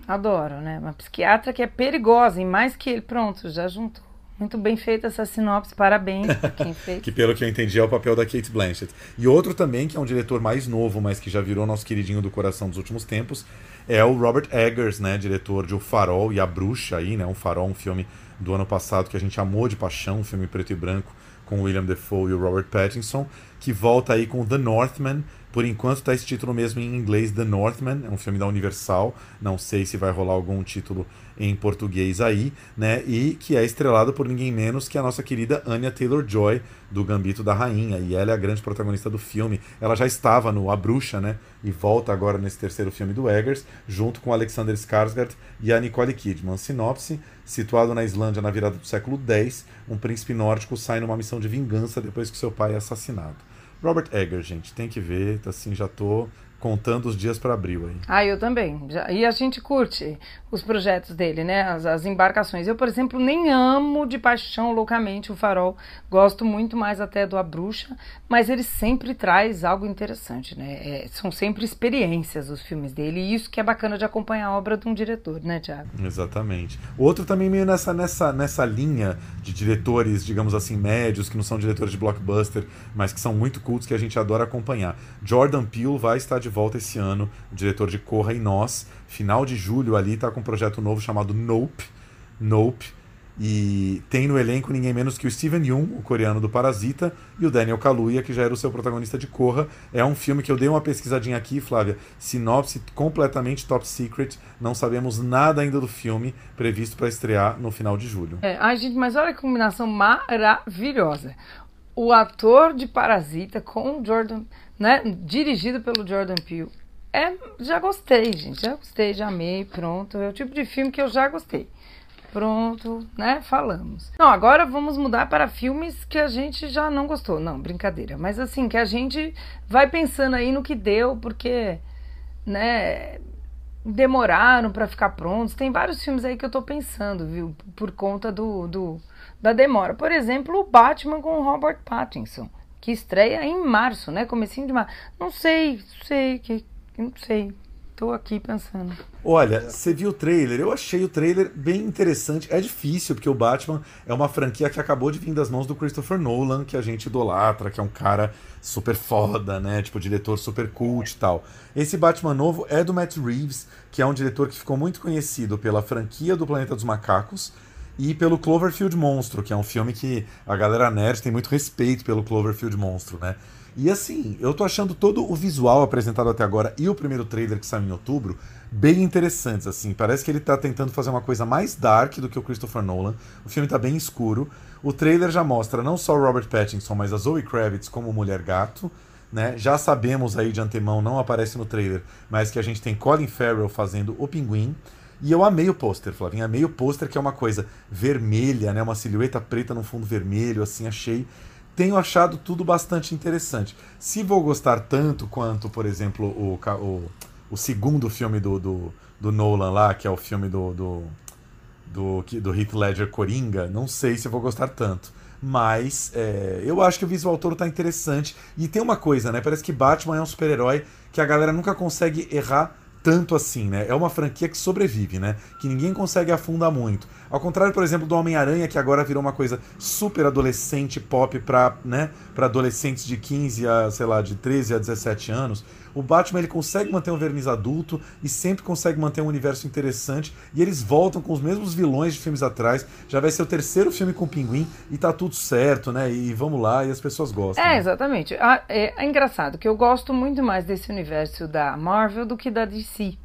Adoro, né? Uma psiquiatra que é perigosa, e mais que ele. Pronto, já juntou. Muito bem feita essa sinopse, parabéns pra quem (laughs) fez. que pelo que eu entendi é o papel da Kate Blanchett. E outro também, que é um diretor mais novo, mas que já virou nosso queridinho do coração dos últimos tempos, é o Robert Eggers, né? Diretor de O Farol e A Bruxa aí, né? Um Farol, um filme do ano passado que a gente amou de paixão, um filme preto e branco com William Defoe e o Robert Pattinson, que volta aí com The Northman. Por enquanto está esse título mesmo em inglês, The Northman, é um filme da Universal. Não sei se vai rolar algum título em português aí, né? E que é estrelado por ninguém menos que a nossa querida Anya Taylor-Joy do Gambito da Rainha, e ela é a grande protagonista do filme. Ela já estava no A Bruxa, né? E volta agora nesse terceiro filme do Eggers, junto com Alexander Skarsgård e a Nicole Kidman. Sinopse: situado na Islândia na virada do século X, um príncipe nórdico sai numa missão de vingança depois que seu pai é assassinado. Robert Eggers, gente, tem que ver, assim, já tô contando os dias para abril aí. Ah, eu também. Já, e a gente curte os projetos dele, né? As, as, embarcações. Eu, por exemplo, nem amo de paixão loucamente o Farol. Gosto muito mais até do A Bruxa, mas ele sempre traz algo interessante, né? É, são sempre experiências os filmes dele e isso que é bacana de acompanhar a obra de um diretor, né, Tiago? Exatamente. O outro também meio nessa, nessa, nessa linha de diretores, digamos assim, médios, que não são diretores de blockbuster, mas que são muito cultos que a gente adora acompanhar. Jordan Peele vai estar de volta esse ano, diretor de Corra e Nós. Final de julho ali, está com um projeto novo chamado Nope. Nope. E tem no elenco ninguém menos que o Steven Yeun, o coreano do Parasita, e o Daniel Kaluuya, que já era o seu protagonista de Corra. É um filme que eu dei uma pesquisadinha aqui, Flávia. Sinopse completamente top secret. Não sabemos nada ainda do filme, previsto para estrear no final de julho. É, ai, gente, mas olha que combinação maravilhosa. O ator de Parasita com o Jordan, né? Dirigido pelo Jordan Peele. É, já gostei, gente. Já gostei, já amei, pronto. É o tipo de filme que eu já gostei. Pronto, né? Falamos. Não, agora vamos mudar para filmes que a gente já não gostou. Não, brincadeira. Mas assim, que a gente vai pensando aí no que deu, porque, né? Demoraram para ficar prontos. Tem vários filmes aí que eu tô pensando, viu? Por conta do, do da demora. Por exemplo, o Batman com o Robert Pattinson, que estreia em março, né? Comecinho de março. Não sei, sei que não sei. Tô aqui pensando. Olha, você viu o trailer? Eu achei o trailer bem interessante. É difícil, porque o Batman é uma franquia que acabou de vir das mãos do Christopher Nolan, que a gente idolatra, que é um cara super foda, né? Tipo, diretor super cult e tal. Esse Batman novo é do Matt Reeves, que é um diretor que ficou muito conhecido pela franquia do Planeta dos Macacos e pelo Cloverfield Monstro, que é um filme que a galera nerd tem muito respeito pelo Cloverfield Monstro, né? E assim, eu tô achando todo o visual apresentado até agora e o primeiro trailer que saiu em outubro bem interessantes, assim. Parece que ele tá tentando fazer uma coisa mais dark do que o Christopher Nolan. O filme tá bem escuro. O trailer já mostra não só Robert Pattinson, mas a Zoe Kravitz como Mulher Gato. Né? Já sabemos aí de antemão, não aparece no trailer, mas que a gente tem Colin Farrell fazendo o Pinguim. E eu amei o pôster, Flavinha. Amei o pôster, que é uma coisa vermelha, né? Uma silhueta preta no fundo vermelho, assim, achei tenho achado tudo bastante interessante. Se vou gostar tanto quanto, por exemplo, o, o, o segundo filme do, do, do, Nolan lá, que é o filme do, do, do, do Heath Ledger Coringa, não sei se vou gostar tanto. Mas é, eu acho que o visual todo tá interessante. E tem uma coisa, né? Parece que Batman é um super-herói que a galera nunca consegue errar tanto assim, né? É uma franquia que sobrevive, né? Que ninguém consegue afundar muito. Ao contrário, por exemplo, do Homem-Aranha, que agora virou uma coisa super adolescente pop para né, pra adolescentes de 15 a, sei lá, de 13 a 17 anos. O Batman ele consegue manter um verniz adulto e sempre consegue manter um universo interessante. E eles voltam com os mesmos vilões de filmes atrás. Já vai ser o terceiro filme com o Pinguim e tá tudo certo, né? E vamos lá, e as pessoas gostam. É, né? exatamente. É, é engraçado que eu gosto muito mais desse universo da Marvel do que da DC.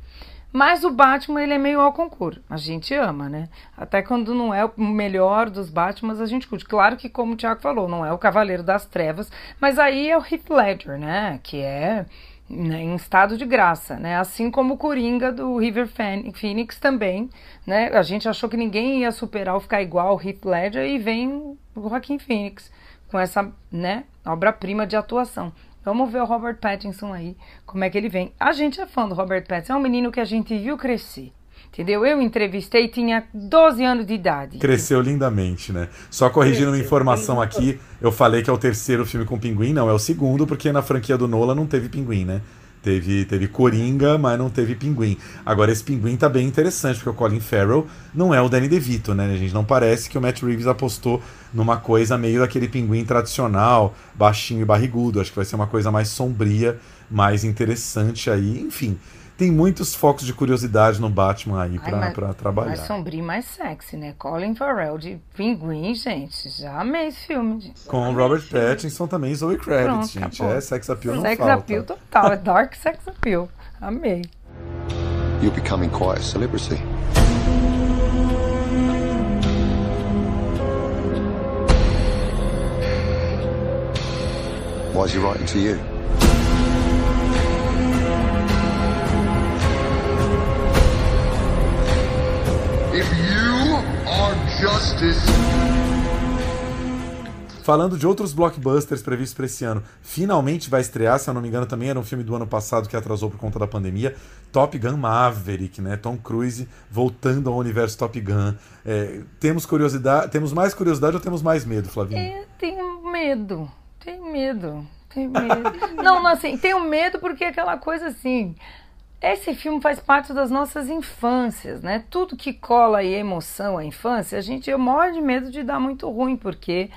Mas o Batman, ele é meio ao concurso. A gente ama, né? Até quando não é o melhor dos Batmans, a gente curte. Claro que, como o Thiago falou, não é o Cavaleiro das Trevas, mas aí é o Heath Ledger, né? Que é né, em estado de graça, né? Assim como o Coringa do River Phoenix também, né? A gente achou que ninguém ia superar ou ficar igual ao Heath Ledger e vem o Joaquin Phoenix com essa, né, obra-prima de atuação. Vamos ver o Robert Pattinson aí, como é que ele vem. A gente é fã do Robert Pattinson, é um menino que a gente viu crescer. Entendeu? Eu entrevistei, tinha 12 anos de idade. Cresceu lindamente, né? Só corrigindo uma informação aqui, eu falei que é o terceiro filme com pinguim, não, é o segundo, porque na franquia do Nola não teve pinguim, né? Teve, teve Coringa, mas não teve Pinguim. Agora, esse Pinguim tá bem interessante, porque o Colin Farrell não é o Danny DeVito, né? A gente não parece que o Matt Reeves apostou numa coisa meio daquele Pinguim tradicional, baixinho e barrigudo. Acho que vai ser uma coisa mais sombria, mais interessante aí. Enfim, tem muitos focos de curiosidade no Batman aí pra, Ai, pra trabalhar. Mais sombrio mais sexy, né? Colin Farrell de Pinguim, gente. Já amei esse filme. Gente. Com amei Robert Pattinson também, Zoe Kravitz, Pronto, gente. Acabou. É sex appeal, não sex falta. Sex appeal total, é dark sex appeal. Amei. You're becoming quite a celebrity. Why is he writing to you? Falando de outros blockbusters previstos para esse ano, finalmente vai estrear, se eu não me engano, também era um filme do ano passado que atrasou por conta da pandemia. Top Gun Maverick, né? Tom Cruise voltando ao universo Top Gun. É, temos curiosidade, temos mais curiosidade ou temos mais medo, Flavinho? Eu tenho medo, tenho medo, tenho medo. não, não, assim, tenho medo porque é aquela coisa assim. Esse filme faz parte das nossas infâncias, né? Tudo que cola aí emoção à infância, a gente morro de medo de dar muito ruim, porque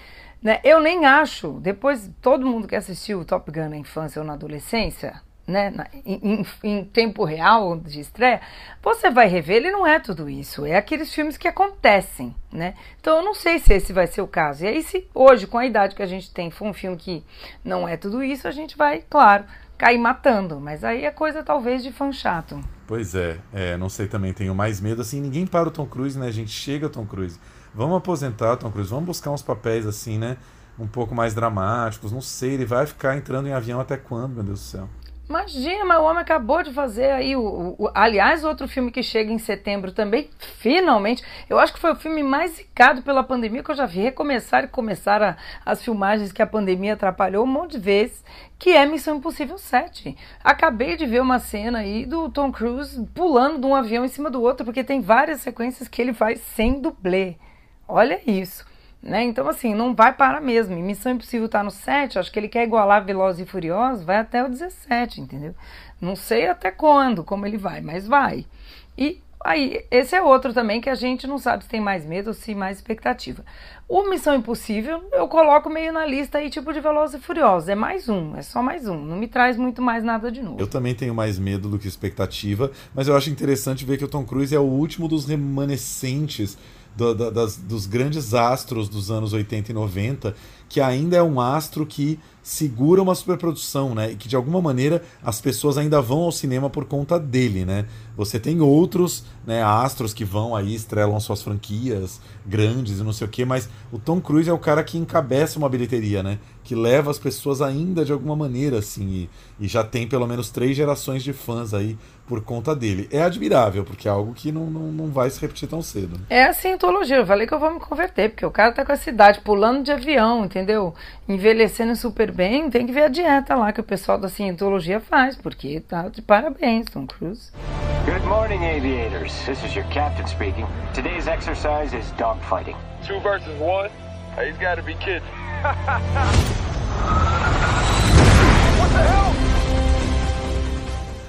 né, eu nem acho, depois todo mundo que assistiu o Top Gun na infância ou na adolescência, né, na, em, em, tempo real de estreia, você vai rever, ele não é tudo isso, é aqueles filmes que acontecem, né? Então eu não sei se esse vai ser o caso. E aí, se hoje, com a idade que a gente tem, for um filme que não é tudo isso, a gente vai, claro, cair matando. Mas aí é coisa talvez de fã chato. Pois é, é, não sei também, tenho mais medo. Assim, ninguém para o Tom Cruise, né? A gente chega, Tom Cruise. Vamos aposentar, Tom Cruise, vamos buscar uns papéis assim, né? Um pouco mais dramáticos. Não sei, ele vai ficar entrando em avião até quando, meu Deus do céu? Imagina, mas o homem acabou de fazer aí o, o, aliás, outro filme que chega em setembro também, finalmente. Eu acho que foi o filme mais zicado pela pandemia que eu já vi recomeçar e começar a, as filmagens que a pandemia atrapalhou um monte de vezes, que é Missão Impossível 7. Acabei de ver uma cena aí do Tom Cruise pulando de um avião em cima do outro, porque tem várias sequências que ele faz sem dublê. Olha isso. Né? Então, assim, não vai parar mesmo. E Missão Impossível tá no 7, acho que ele quer igualar Velozes e Furiosos, vai até o 17, entendeu? Não sei até quando, como ele vai, mas vai. E aí, esse é outro também que a gente não sabe se tem mais medo ou se mais expectativa. O Missão Impossível eu coloco meio na lista aí, tipo de Velozes e Furiosos. É mais um, é só mais um. Não me traz muito mais nada de novo. Eu também tenho mais medo do que expectativa, mas eu acho interessante ver que o Tom Cruise é o último dos remanescentes do, das, dos grandes astros dos anos 80 e 90, que ainda é um astro que segura uma superprodução, né? E que de alguma maneira as pessoas ainda vão ao cinema por conta dele, né? Você tem outros né, astros que vão aí, estrelam suas franquias grandes e não sei o quê, mas o Tom Cruise é o cara que encabeça uma bilheteria, né? Que leva as pessoas ainda de alguma maneira, assim, e, e já tem pelo menos três gerações de fãs aí por conta dele. É admirável, porque é algo que não, não, não vai se repetir tão cedo. É a cientologia, eu falei que eu vou me converter, porque o cara tá com essa idade, pulando de avião, entendeu? Envelhecendo super bem, tem que ver a dieta lá que o pessoal da cientologia faz, porque tá de parabéns, Tom Cruise. Good morning, aviators. This is your captain speaking. Today's exercise is dogfighting. Two versus one? He's gotta be kidding. (laughs) what the hell?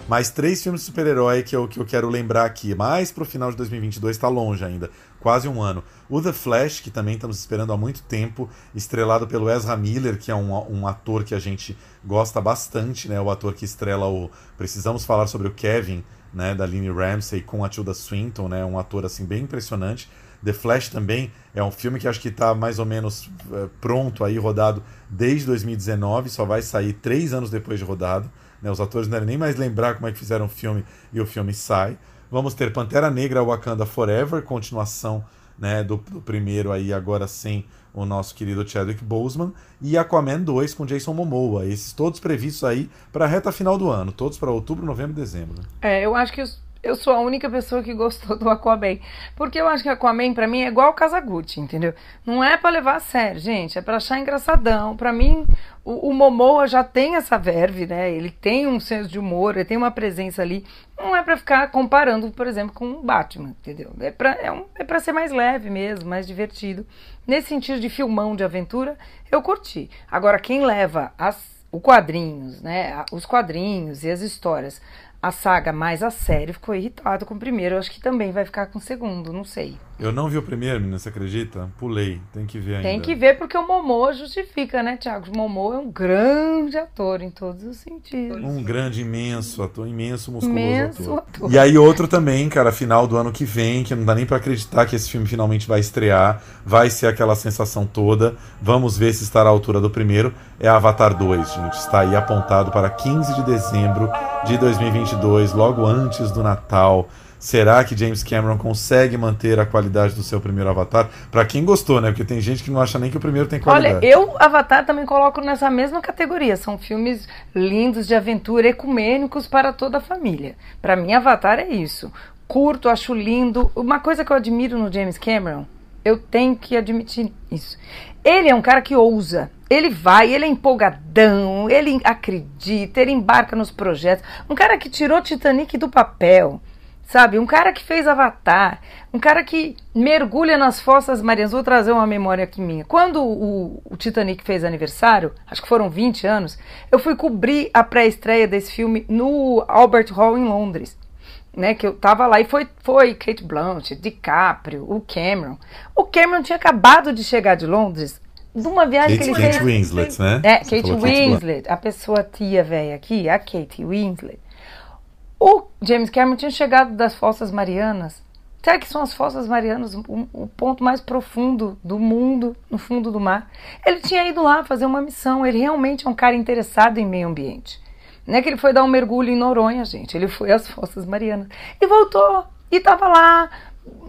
Mais três filmes de super-herói que eu, que eu quero lembrar aqui. Mais pro final de 2022, está longe ainda. Quase um ano. O The Flash, que também estamos esperando há muito tempo, estrelado pelo Ezra Miller, que é um, um ator que a gente gosta bastante, né? O ator que estrela o. Precisamos falar sobre o Kevin, né? Da Lynne Ramsey com a Tilda Swinton, né? Um ator assim bem impressionante. The Flash também é um filme que acho que está mais ou menos é, pronto aí, rodado desde 2019, só vai sair três anos depois de rodado. Né? Os atores não nem mais lembrar como é que fizeram o filme e o filme sai. Vamos ter Pantera Negra Wakanda Forever, continuação né, do, do, primeiro aí, agora sem o nosso querido Chadwick Boseman, e Aquaman 2 com Jason Momoa. Esses todos previstos aí para a reta final do ano, todos para outubro, novembro e dezembro. Né? É, eu acho que os eu sou a única pessoa que gostou do Aquaman. Porque eu acho que Aquaman, para mim, é igual o Casagutti, entendeu? Não é para levar a sério, gente. É para achar engraçadão. Para mim, o, o, Momoa já tem essa verve, né? Ele tem um senso de humor, ele tem uma presença ali. Não é para ficar comparando, por exemplo, com o Batman, entendeu? É para é um, é pra ser mais leve mesmo, mais divertido. Nesse sentido de filmão, de aventura, eu curti. Agora, quem leva as os quadrinhos, né? Os quadrinhos e as histórias a saga mais a sério ficou irritado com o primeiro. Eu acho que também vai ficar com o segundo, não sei. Eu não vi o primeiro, menina, você acredita? Pulei, tem que ver ainda. Tem que ver porque o Momoa justifica, né, Thiago? O Momoa é um grande ator em todos os sentidos. Um grande, imenso ator, imenso, musculoso imenso ator. ator. E aí outro também, cara, final do ano que vem, que não dá nem para acreditar que esse filme finalmente vai estrear, vai ser aquela sensação toda. Vamos ver se estará à altura do primeiro. É Avatar 2, gente. Está aí apontado para 15 de dezembro de 2022, logo antes do Natal. Será que James Cameron consegue manter a qualidade do seu primeiro Avatar? Para quem gostou, né? Porque tem gente que não acha nem que o primeiro tem qualidade. Olha, eu Avatar também coloco nessa mesma categoria. São filmes lindos de aventura, ecumênicos para toda a família. Para mim, Avatar é isso. Curto, acho lindo. Uma coisa que eu admiro no James Cameron Eu tenho que admitir isso. Ele é um cara que ousa. Ele vai, ele é empolgadão, ele acredita, ele embarca nos projetos. Um cara que tirou Titanic do papel, sabe? Um cara que fez Avatar, um cara que mergulha nas fossas marianas. Vou trazer uma memória aqui minha. Quando o, o Titanic fez aniversário, acho que foram 20 anos, eu fui cobrir a pré-estreia desse filme no Albert Hall em Londres né, que eu tava lá e foi, foi Kate Blanchett, DiCaprio, o Cameron. O Cameron tinha acabado de chegar de Londres, de uma viagem Kate, que ele Kate fez. Winslet, né? É, Kate falou Kate Winslet, a pessoa tia velha aqui, a Kate Winslet. O James Cameron tinha chegado das Fossas Marianas. Será que são as Fossas Marianas o, o ponto mais profundo do mundo, no fundo do mar? Ele tinha ido lá fazer uma missão. Ele realmente é um cara interessado em meio ambiente. Não é que ele foi dar um mergulho em Noronha, gente. Ele foi às Fossas Marianas. E voltou. E tava lá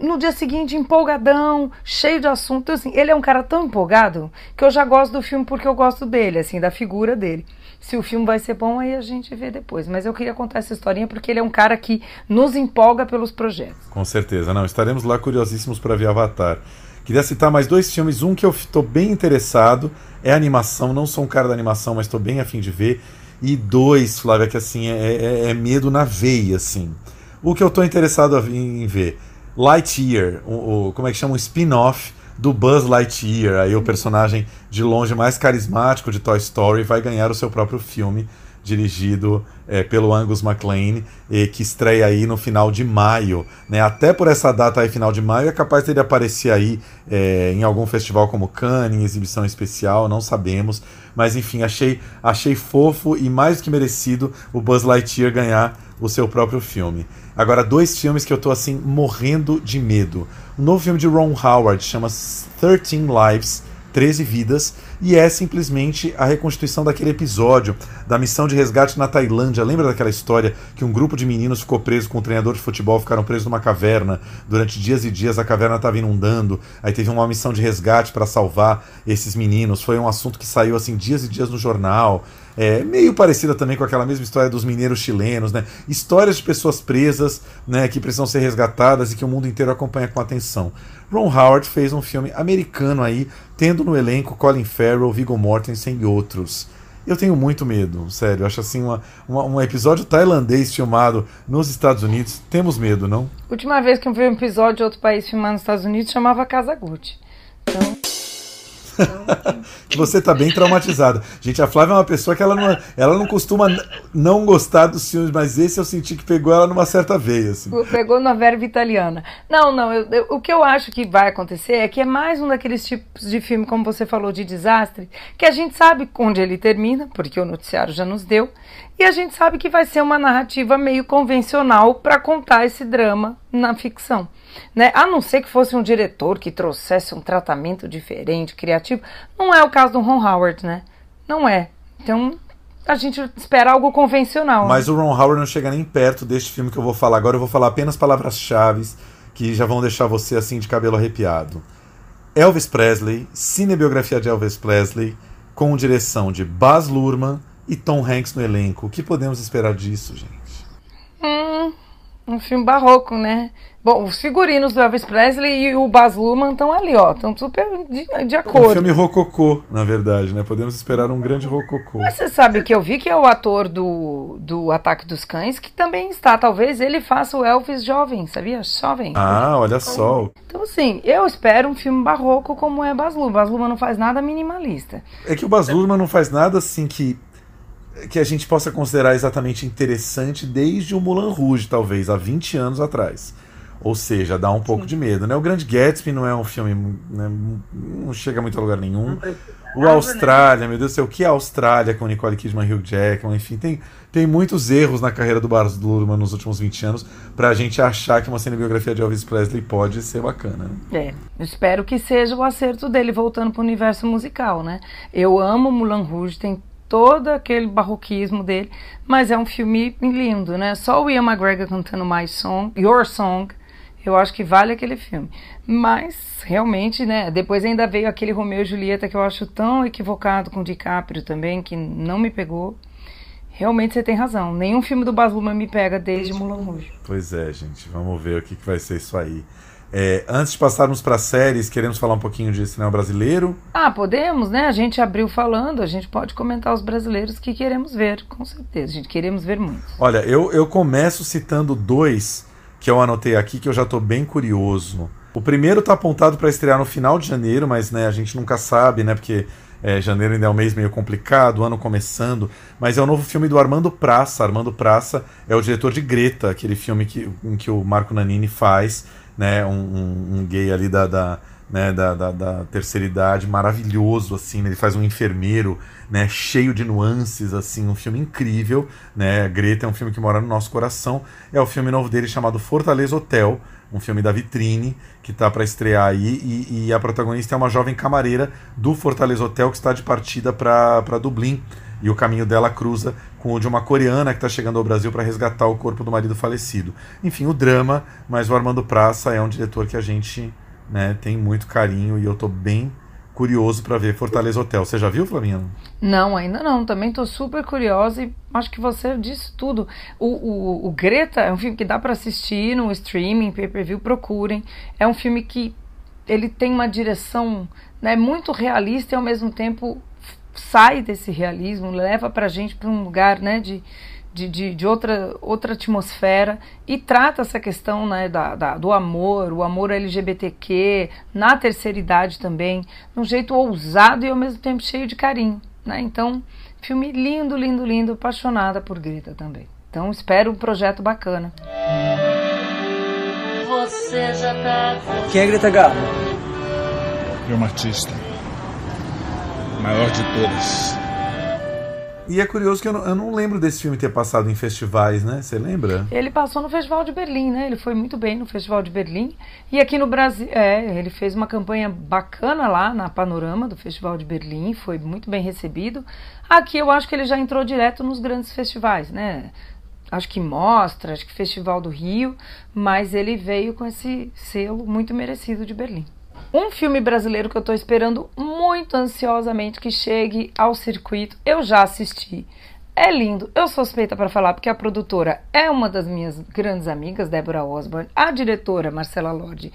no dia seguinte empolgadão, cheio de assunto. Então, assim, ele é um cara tão empolgado que eu já gosto do filme porque eu gosto dele, assim, da figura dele. Se o filme vai ser bom, aí a gente vê depois. Mas eu queria contar essa historinha porque ele é um cara que nos empolga pelos projetos. Com certeza, não. Estaremos lá curiosíssimos para ver Avatar. Queria citar mais dois filmes. Um que eu estou bem interessado é animação. Não sou um cara da animação, mas estou bem afim de ver. E dois, Flávia, que assim, é, é, é medo na veia, assim. O que eu estou interessado em ver, Lightyear, o, o, como é que chama? Um spin-off do Buzz Lightyear. Aí o personagem de longe mais carismático de Toy Story vai ganhar o seu próprio filme, dirigido é, pelo Angus MacLean, e que estreia aí no final de maio. Né? Até por essa data aí, final de maio, é capaz dele aparecer aí é, em algum festival como Cannes, em exibição especial, não sabemos. Mas enfim, achei, achei fofo e mais do que merecido o Buzz Lightyear ganhar o seu próprio filme. Agora, dois filmes que eu tô assim morrendo de medo. Um novo filme de Ron Howard chama 13 Lives, 13 Vidas, e é simplesmente a reconstituição daquele episódio da missão de resgate na Tailândia. Lembra daquela história que um grupo de meninos ficou preso com um treinador de futebol, ficaram presos numa caverna durante dias e dias, a caverna estava inundando, aí teve uma missão de resgate para salvar esses meninos. Foi um assunto que saiu assim dias e dias no jornal. É, meio parecida também com aquela mesma história dos mineiros chilenos, né? Histórias de pessoas presas, né, que precisam ser resgatadas e que o mundo inteiro acompanha com atenção. Ron Howard fez um filme americano aí, tendo no elenco Colin Farrell, Viggo Mortensen e outros. Eu tenho muito medo, sério. Acho assim, uma, uma, um episódio tailandês filmado nos Estados Unidos. Temos medo, não? Última vez que eu vi um episódio de outro país filmado nos Estados Unidos chamava Casa Gucci. Então. Você tá bem traumatizada. Gente, a Flávia é uma pessoa que ela não, ela não costuma não gostar dos filmes, mas esse eu senti que pegou ela numa certa veia. Assim. Pegou na verba italiana. Não, não, eu, eu, o que eu acho que vai acontecer é que é mais um daqueles tipos de filme, como você falou, de desastre, que a gente sabe onde ele termina, porque o noticiário já nos deu, e a gente sabe que vai ser uma narrativa meio convencional para contar esse drama na ficção. Né? A não ser que fosse um diretor que trouxesse um tratamento diferente, criativo. Não é o caso do Ron Howard, né? Não é. Então, a gente espera algo convencional. Mas né? o Ron Howard não chega nem perto deste filme que eu vou falar agora. Eu vou falar apenas palavras-chave que já vão deixar você assim de cabelo arrepiado. Elvis Presley, cinebiografia de Elvis Presley, com direção de Baz Luhrmann e Tom Hanks no elenco. O que podemos esperar disso, gente? Hum, um filme barroco, né? Bom, os figurinos do Elvis Presley e o Baz Luhrmann estão ali, ó, estão super de, de acordo. Um filme rococô, na verdade, né? Podemos esperar um grande rococô. Mas você sabe que eu vi que é o ator do, do Ataque dos Cães que também está. Talvez ele faça o Elvis jovem, sabia? Jovem. Ah, olha só. Então, assim, eu espero um filme barroco como é Baz Luhrmann. Baz Luhrmann não faz nada minimalista. É que o Baz Luhrmann não faz nada assim que que a gente possa considerar exatamente interessante desde o Mulan Rouge, talvez, há 20 anos atrás. Ou seja, dá um pouco Sim. de medo, né? O Grande Gatsby não é um filme, né, não chega muito a lugar nenhum. O Austrália, meu Deus do céu, o que é Austrália com Nicole Kidman e Hugh Jackman? Enfim, tem, tem muitos erros na carreira do Baz Luhrmann nos últimos 20 anos pra gente achar que uma cinebiografia de Elvis Presley pode ser bacana. Né? É, espero que seja o acerto dele voltando pro universo musical, né? Eu amo Mulan Rouge, tem todo aquele barroquismo dele, mas é um filme lindo, né? Só o Ian McGregor cantando My Song, Your Song, eu acho que vale aquele filme. Mas, realmente, né? Depois ainda veio aquele Romeu e Julieta que eu acho tão equivocado com o DiCaprio também, que não me pegou. Realmente você tem razão. Nenhum filme do Baz Luhrmann me pega desde Mulan Rouge. Pois é, gente. Vamos ver o que, que vai ser isso aí. É, antes de passarmos para séries, queremos falar um pouquinho de cinema brasileiro? Ah, podemos, né? A gente abriu falando, a gente pode comentar os brasileiros que queremos ver, com certeza. A gente queremos ver muitos. Olha, eu, eu começo citando dois que eu anotei aqui que eu já estou bem curioso. O primeiro está apontado para estrear no final de janeiro, mas né, a gente nunca sabe, né? Porque é, janeiro ainda é um mês meio complicado, o ano começando. Mas é o novo filme do Armando Praça. Armando Praça é o diretor de Greta, aquele filme que, em que o Marco Nanini faz, né? Um, um, um gay ali da, da, né, da, da, da, terceira idade, maravilhoso, assim, né? ele faz um enfermeiro, né, cheio de nuances, assim, um filme incrível, né, Greta é um filme que mora no nosso coração, é o filme novo dele chamado Fortaleza Hotel, um filme da Vitrine, que está para estrear aí, e, e, a protagonista é uma jovem camareira do Fortaleza Hotel que está de partida para Dublin, e o caminho dela cruza com de uma coreana que está chegando ao Brasil para resgatar o corpo do marido falecido. Enfim, o drama, mas o Armando Praça é um diretor que a gente né, tem muito carinho e eu estou bem curioso para ver Fortaleza Hotel. Você já viu, Flavinha? Não, ainda não. Também estou super curiosa e acho que você disse tudo. O, o, o Greta é um filme que dá para assistir no streaming, pay-per-view, procurem. É um filme que ele tem uma direção né, muito realista e ao mesmo tempo sai desse realismo, leva para a gente para um lugar né, de, de, de, de, outra, outra atmosfera e trata essa questão né, da, da, do amor, o amor LGBTQ, na terceira idade também, de um jeito ousado e ao mesmo tempo cheio de carinho. Né? Então, filme lindo, lindo, lindo, apaixonada por Greta também. Então, espero um projeto bacana. Você já tá. Quem é Greta Garbo? É uma artista. Maior de todas. E é curioso que eu não, eu não, lembro desse filme ter passado em festivais, né? Você lembra? Ele passou no Festival de Berlim, né? Ele foi muito bem no Festival de Berlim. E aqui no Brasil, é, ele fez uma campanha bacana lá na Panorama do Festival de Berlim, foi muito bem recebido. Aqui eu acho que ele já entrou direto nos grandes festivais, né? Acho que Mostra, acho que Festival do Rio, mas ele veio com esse selo muito merecido de Berlim. Um filme brasileiro que eu estou esperando muito ansiosamente que chegue ao circuito, eu já assisti. É lindo, eu sou suspeita para falar porque a produtora é uma das minhas grandes amigas, Débora Osborne, a diretora Marcela Lorde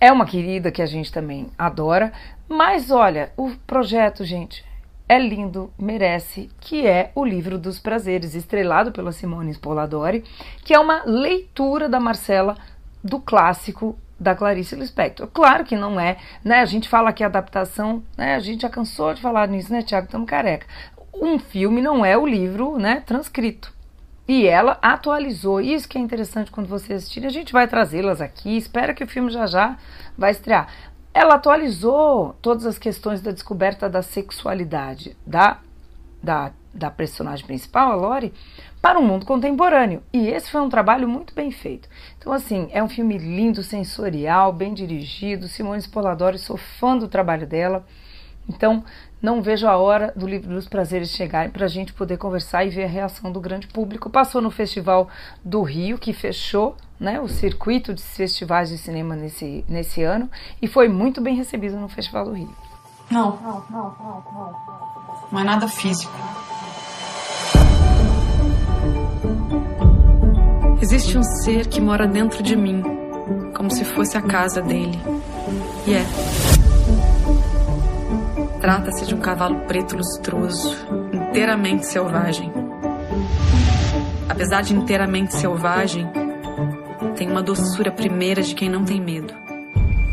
é uma querida que a gente também adora, mas olha, o projeto, gente, é lindo, merece, que é o livro dos prazeres, estrelado pela Simone Spoladori, que é uma leitura da Marcela do clássico da Clarice Lispector. Claro que não é, né? A gente fala que adaptação, né? A gente já cansou de falar nisso, né, Tiago? Estamos careca. Um filme não é o livro, né, transcrito. E ela atualizou. Isso que é interessante quando você assistir. A gente vai trazê-las aqui. Espera que o filme já já vai estrear. Ela atualizou todas as questões da descoberta da sexualidade da, da, da personagem principal, a Lori, para o mundo contemporâneo. E esse foi um trabalho muito bem feito. Então, assim, é um filme lindo, sensorial, bem dirigido. Simone Spoladori, sou fã do trabalho dela. Então, não vejo a hora do Livro dos Prazeres chegar para a gente poder conversar e ver a reação do grande público. Passou no Festival do Rio, que fechou né, o circuito de festivais de cinema nesse, nesse ano, e foi muito bem recebido no Festival do Rio. Não, não, é nada físico. Existe um ser que mora dentro de mim, como se fosse a casa dele. E é. Trata-se de um cavalo preto lustroso, inteiramente selvagem. Apesar de inteiramente selvagem, tem uma doçura primeira de quem não tem medo.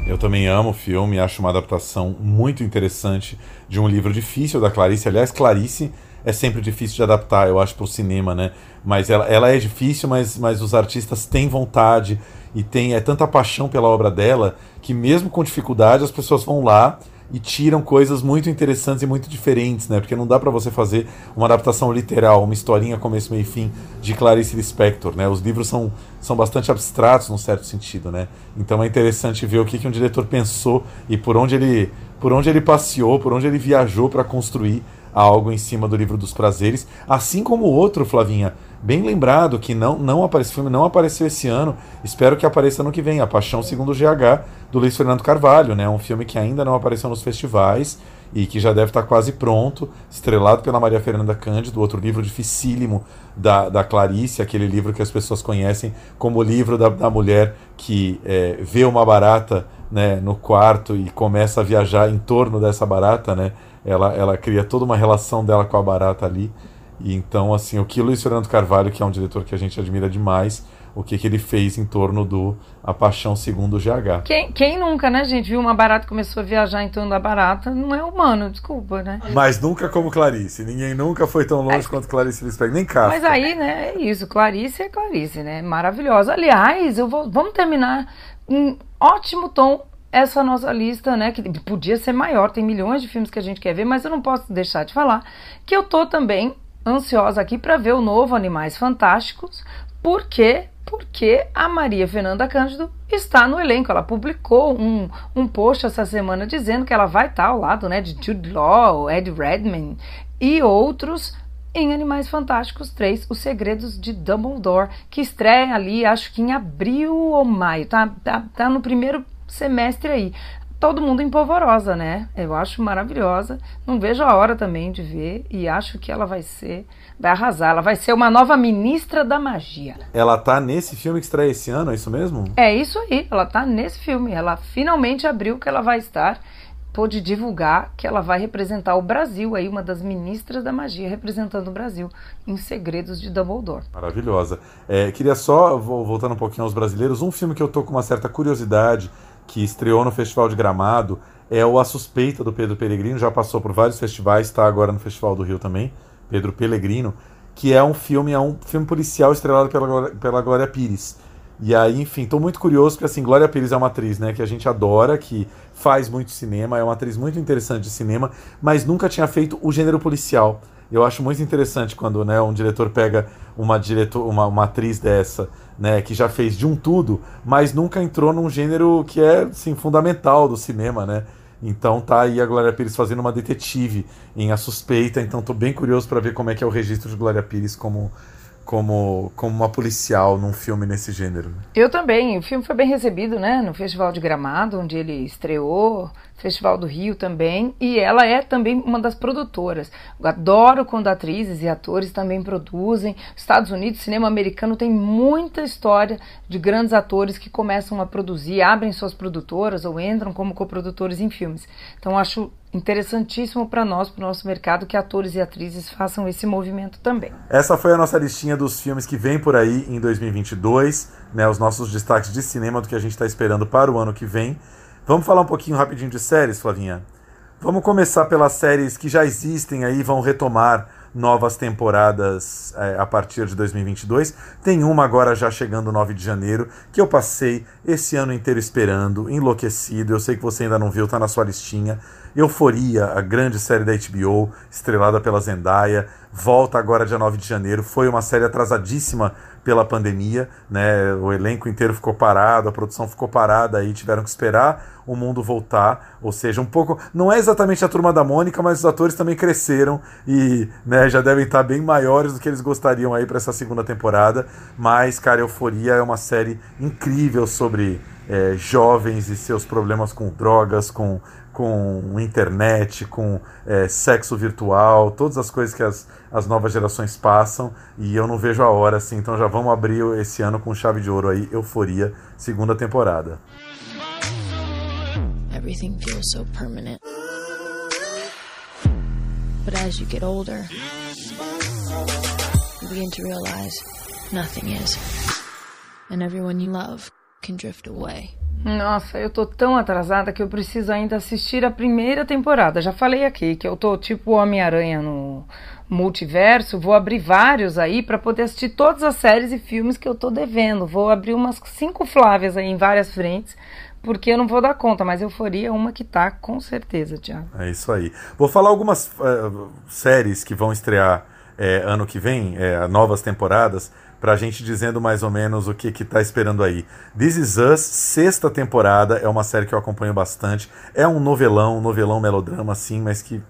Eu também amo o filme, acho uma adaptação muito interessante de um livro difícil da Clarice. Aliás, Clarice é sempre difícil de adaptar, eu acho, para o cinema, né? Mas ela, ela é difícil, mas, mas os artistas têm vontade e tem é tanta paixão pela obra dela que mesmo com dificuldade as pessoas vão lá e tiram coisas muito interessantes e muito diferentes, né? Porque não dá para você fazer uma adaptação literal, uma historinha começo, meio e fim de Clarice Lispector, né? Os livros são, são bastante abstratos num certo sentido, né? Então é interessante ver o que, que um diretor pensou e por onde ele por onde ele passeou, por onde ele viajou para construir algo em cima do livro dos prazeres, assim como o outro, Flavinha, Bem lembrado que não, não apareceu, filme não apareceu esse ano, espero que apareça ano que vem, A Paixão Segundo o GH, do Luiz Fernando Carvalho, né? Um filme que ainda não apareceu nos festivais e que já deve estar quase pronto, estrelado pela Maria Fernanda Cândido, outro livro dificílimo da, da Clarice, aquele livro que as pessoas conhecem como o livro da, da mulher que é, vê uma barata né, no quarto e começa a viajar em torno dessa barata, né? Ela, ela cria toda uma relação dela com a barata ali. E então, assim, o que Luiz Fernando Carvalho, que é um diretor que a gente admira demais, o que, que ele fez em torno do A Paixão Segundo o GH. Quem, quem nunca, né, gente, viu uma barata e começou a viajar em torno da barata, não é humano, desculpa, né? Mas nunca como Clarice. Ninguém nunca foi tão longe é. quanto Clarice Lispector, nem Kafka. Mas aí, né, é isso. Clarice é Clarice, né? Maravilhosa. Aliás, eu vou, vamos terminar em ótimo tom essa nossa lista, né, que podia ser maior, tem milhões de filmes que a gente quer ver, mas eu não posso deixar de falar que eu tô também ansiosa aqui para ver o novo Animais Fantásticos, porque porque a Maria Fernanda Cândido está no elenco. Ela publicou um, um post essa semana dizendo que ela vai estar ao lado né, de Jude Law, Ed Redman e outros em Animais Fantásticos 3, Os Segredos de Dumbledore, que estreia ali, acho que em abril ou maio, tá, tá, tá no primeiro semestre aí. Todo mundo empolvorosa, né? Eu acho maravilhosa. Não vejo a hora também de ver e acho que ela vai ser, vai arrasar. Ela vai ser uma nova ministra da magia. Ela tá nesse filme que estreia esse ano, é isso mesmo? É isso aí, ela tá nesse filme. Ela finalmente abriu que ela vai estar pôde divulgar que ela vai representar o Brasil, aí uma das ministras da magia representando o Brasil em Segredos de Dumbledore. Maravilhosa. É, queria só, voltando um pouquinho aos brasileiros, um filme que eu tô com uma certa curiosidade que estreou no Festival de Gramado, é o A Suspeita do Pedro Pellegrino, já passou por vários festivais, está agora no Festival do Rio também, Pedro Pellegrino, que é um filme, é um filme policial estrelado pela, pela Glória Pires. E aí, enfim, estou muito curioso, porque assim, Glória Pires é uma atriz, né, que a gente adora, que faz muito cinema, é uma atriz muito interessante de cinema, mas nunca tinha feito o gênero policial. Eu acho muito interessante quando né, um diretor pega uma, diretor, uma, uma atriz dessa, né, que já fez de um tudo, mas nunca entrou num gênero que é assim, fundamental do cinema, né? Então tá aí a Glória Pires fazendo uma detetive em A Suspeita, então tô bem curioso para ver como é que é o registro de Glória Pires como como, como uma policial num filme nesse gênero. Né? Eu também. O filme foi bem recebido, né? No Festival de Gramado, onde ele estreou. Festival do Rio também, e ela é também uma das produtoras. Eu adoro quando atrizes e atores também produzem. Estados Unidos, cinema americano tem muita história de grandes atores que começam a produzir, abrem suas produtoras ou entram como coprodutores em filmes. Então acho interessantíssimo para nós, para o nosso mercado, que atores e atrizes façam esse movimento também. Essa foi a nossa listinha dos filmes que vem por aí em 2022, né, os nossos destaques de cinema do que a gente está esperando para o ano que vem. Vamos falar um pouquinho rapidinho de séries, Flavinha? Vamos começar pelas séries que já existem aí, vão retomar novas temporadas é, a partir de 2022. Tem uma agora já chegando 9 de janeiro, que eu passei esse ano inteiro esperando, enlouquecido. Eu sei que você ainda não viu, tá na sua listinha. Euforia, a grande série da HBO, estrelada pela Zendaya, volta agora dia 9 de janeiro. Foi uma série atrasadíssima pela pandemia, né? O elenco inteiro ficou parado, a produção ficou parada aí, tiveram que esperar o mundo voltar, ou seja, um pouco, não é exatamente a turma da Mônica, mas os atores também cresceram e, né, já devem estar bem maiores do que eles gostariam aí para essa segunda temporada, mas cara, Euforia é uma série incrível sobre é, jovens e seus problemas com drogas, com com internet, com é, sexo virtual, todas as coisas que as, as novas gerações passam e eu não vejo a hora, assim, então já vamos abrir esse ano com chave de ouro aí, Euforia, segunda temporada. Everything feels so permanent. But as you get older, you begin to realize nothing is. And everyone you love can drift away. Nossa, eu tô tão atrasada que eu preciso ainda assistir a primeira temporada. Já falei aqui que eu tô tipo Homem-Aranha no multiverso, vou abrir vários aí para poder assistir todas as séries e filmes que eu tô devendo. Vou abrir umas cinco Flávias aí em várias frentes, porque eu não vou dar conta, mas Euforia é uma que tá com certeza, Tiago. É isso aí. Vou falar algumas uh, séries que vão estrear é, ano que vem, é, novas temporadas pra gente dizendo mais ou menos o que que tá esperando aí. This Is Us, sexta temporada, é uma série que eu acompanho bastante. É um novelão, um novelão melodrama, sim, mas que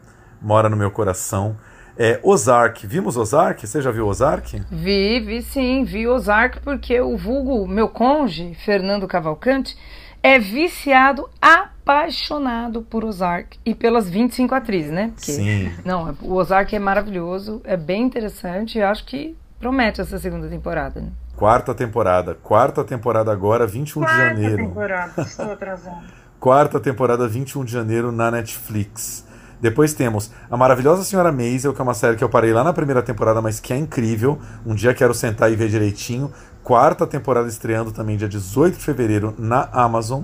mora no meu coração. É, Ozark, vimos Ozark? Você já viu Ozark? Vi, vi sim, vi Ozark porque o vulgo, meu conge, Fernando Cavalcante, é viciado, apaixonado por Ozark e pelas 25 atrizes, né? Porque, Sim. Não, o Ozark é maravilhoso, é bem interessante e acho que promete essa segunda temporada. Né? Quarta temporada. Quarta temporada agora, 21 Quarta de janeiro. temporada, (laughs) estou atrasando. Quarta temporada, 21 de janeiro na Netflix. Depois temos A Maravilhosa Senhora Maisel, que é uma série que eu parei lá na primeira temporada, mas que é incrível. Um dia quero sentar e ver direitinho. Quarta temporada estreando também dia 18 de fevereiro na Amazon.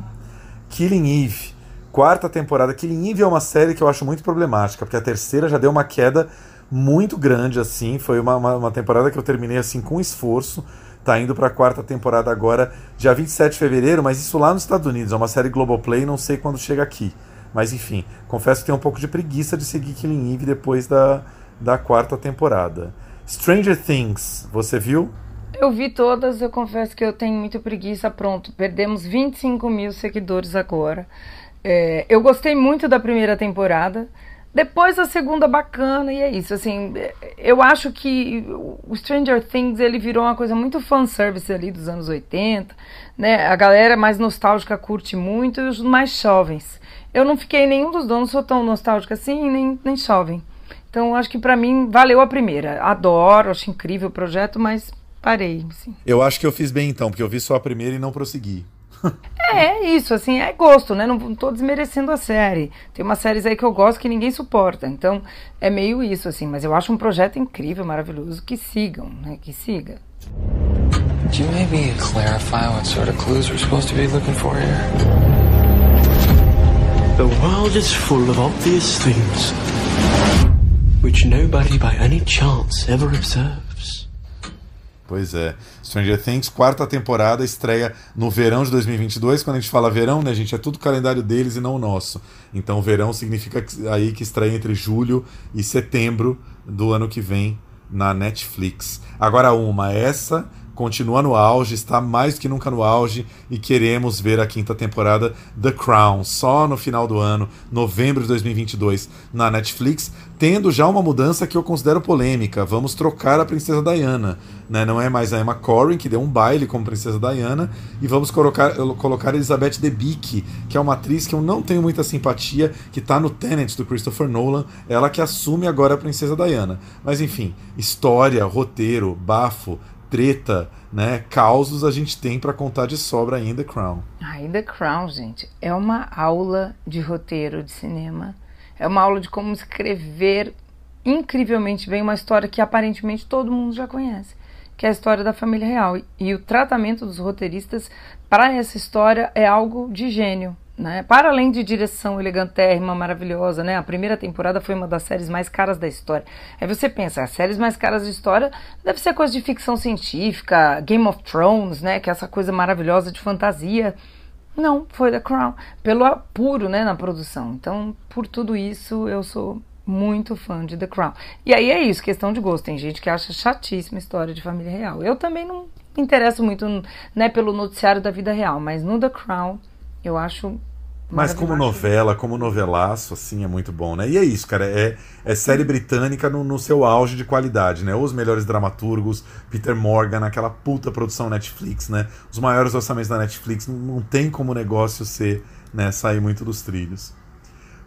Killing Eve. Quarta temporada. Killing Eve é uma série que eu acho muito problemática, porque a terceira já deu uma queda muito grande, assim. Foi uma, uma, uma temporada que eu terminei assim com esforço. Tá indo pra quarta temporada agora, dia 27 de fevereiro, mas isso lá nos Estados Unidos. É uma série Globoplay, não sei quando chega aqui. Mas enfim, confesso que tenho um pouco de preguiça de seguir Killing Eve depois da, da quarta temporada. Stranger Things, você viu? Eu vi todas, eu confesso que eu tenho muita preguiça. Pronto, perdemos 25 mil seguidores agora. É, eu gostei muito da primeira temporada. Depois a segunda bacana, e é isso. Assim, eu acho que o Stranger Things ele virou uma coisa muito fanservice ali dos anos 80. Né? A galera mais nostálgica curte muito e os mais jovens. Eu não fiquei nenhum dos donos, sou tão nostálgica assim, nem, nem jovem. Então acho que para mim valeu a primeira. Adoro, acho incrível o projeto, mas parei. Assim. Eu acho que eu fiz bem então, porque eu vi só a primeira e não prossegui. (laughs) É, é isso, assim, é gosto, né? Não, não tô desmerecendo a série. Tem umas séries aí que eu gosto que ninguém suporta. Então, é meio isso, assim. Mas eu acho um projeto incrível, maravilhoso. Que sigam, né? Que siga. Could you maybe clarify what sort of clues we're supposed to be looking for here? The world is full of obvious things which nobody by any chance ever observes. Pois é. Stranger Things, quarta temporada, estreia no verão de 2022. Quando a gente fala verão, né, gente, é tudo calendário deles e não o nosso. Então, verão significa aí que estreia entre julho e setembro do ano que vem na Netflix. Agora, uma, essa continua no auge, está mais que nunca no auge e queremos ver a quinta temporada The Crown, só no final do ano, novembro de 2022, na Netflix, tendo já uma mudança que eu considero polêmica. Vamos trocar a Princesa Diana, né? Não é mais a Emma Corrin, que deu um baile como Princesa Diana, e vamos colocar, colocar Elizabeth Debicki, que é uma atriz que eu não tenho muita simpatia, que está no Tenet do Christopher Nolan, ela que assume agora a Princesa Diana. Mas enfim, história, roteiro, bafo, treta, né, causos a gente tem para contar de sobra em The Crown. Ai, The Crown, gente, é uma aula de roteiro de cinema. É uma aula de como escrever incrivelmente bem uma história que aparentemente todo mundo já conhece, que é a história da família real. E o tratamento dos roteiristas para essa história é algo de gênio. Né? Para além de direção elegantérrima, maravilhosa, né? A primeira temporada foi uma das séries mais caras da história. Aí você pensa, as séries mais caras da história deve ser coisa de ficção científica, Game of Thrones, né? Que é essa coisa maravilhosa de fantasia. Não, foi The Crown, pelo apuro, né, na produção. Então, por tudo isso, eu sou muito fã de The Crown. E aí é isso, questão de gosto. Tem gente que acha chatíssima história de família real. Eu também não me interesso muito, né, pelo noticiário da vida real, mas no The Crown eu acho mas como novela, como novelaço, assim, é muito bom, né? E é isso, cara, é, é série britânica no, no, seu auge de qualidade, né? Os melhores dramaturgos, Peter Morgan, aquela puta produção Netflix, né? Os maiores orçamentos da Netflix, não, não tem como o negócio ser, né, sair muito dos trilhos.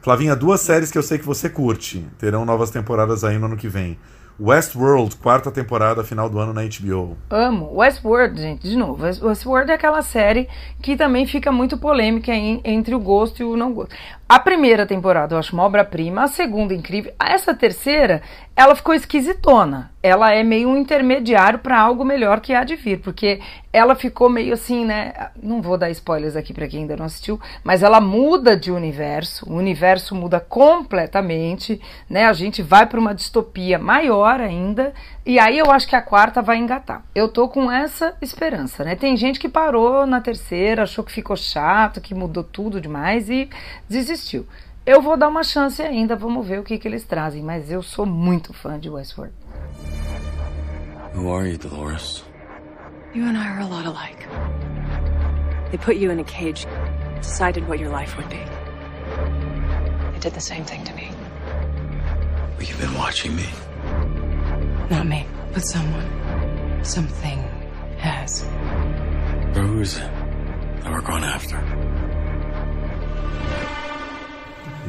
Flavinha, duas séries que eu sei que você curte, terão novas temporadas aí no ano que vem. Westworld, quarta temporada, final do ano na HBO. Amo. Westworld, gente, de novo. Westworld é aquela série que também fica muito polêmica em, entre o gosto e o não gosto. A primeira temporada eu acho uma obra-prima, a segunda incrível. Essa terceira, ela ficou esquisitona. Ela é meio um intermediário para algo melhor que há de vir, porque ela ficou meio assim, né? Não vou dar spoilers aqui para quem ainda não assistiu, mas ela muda de universo. O universo muda completamente, né? A gente vai para uma distopia maior ainda, e aí eu acho que a quarta vai engatar. Eu tô com essa esperança, né? Tem gente que parou na terceira, achou que ficou chato, que mudou tudo demais e desistiu assistiu. Eu vou dar uma chance ainda, vamos ver o que, que eles trazem, mas eu sou muito fã de Westworld. Who are you, Dolores? You and I are a lot alike. They put you in a cage, decided what your life would be. They did the same thing to me. Well, you've been watching me. Not me, but someone. Something has. Rose that we're going after.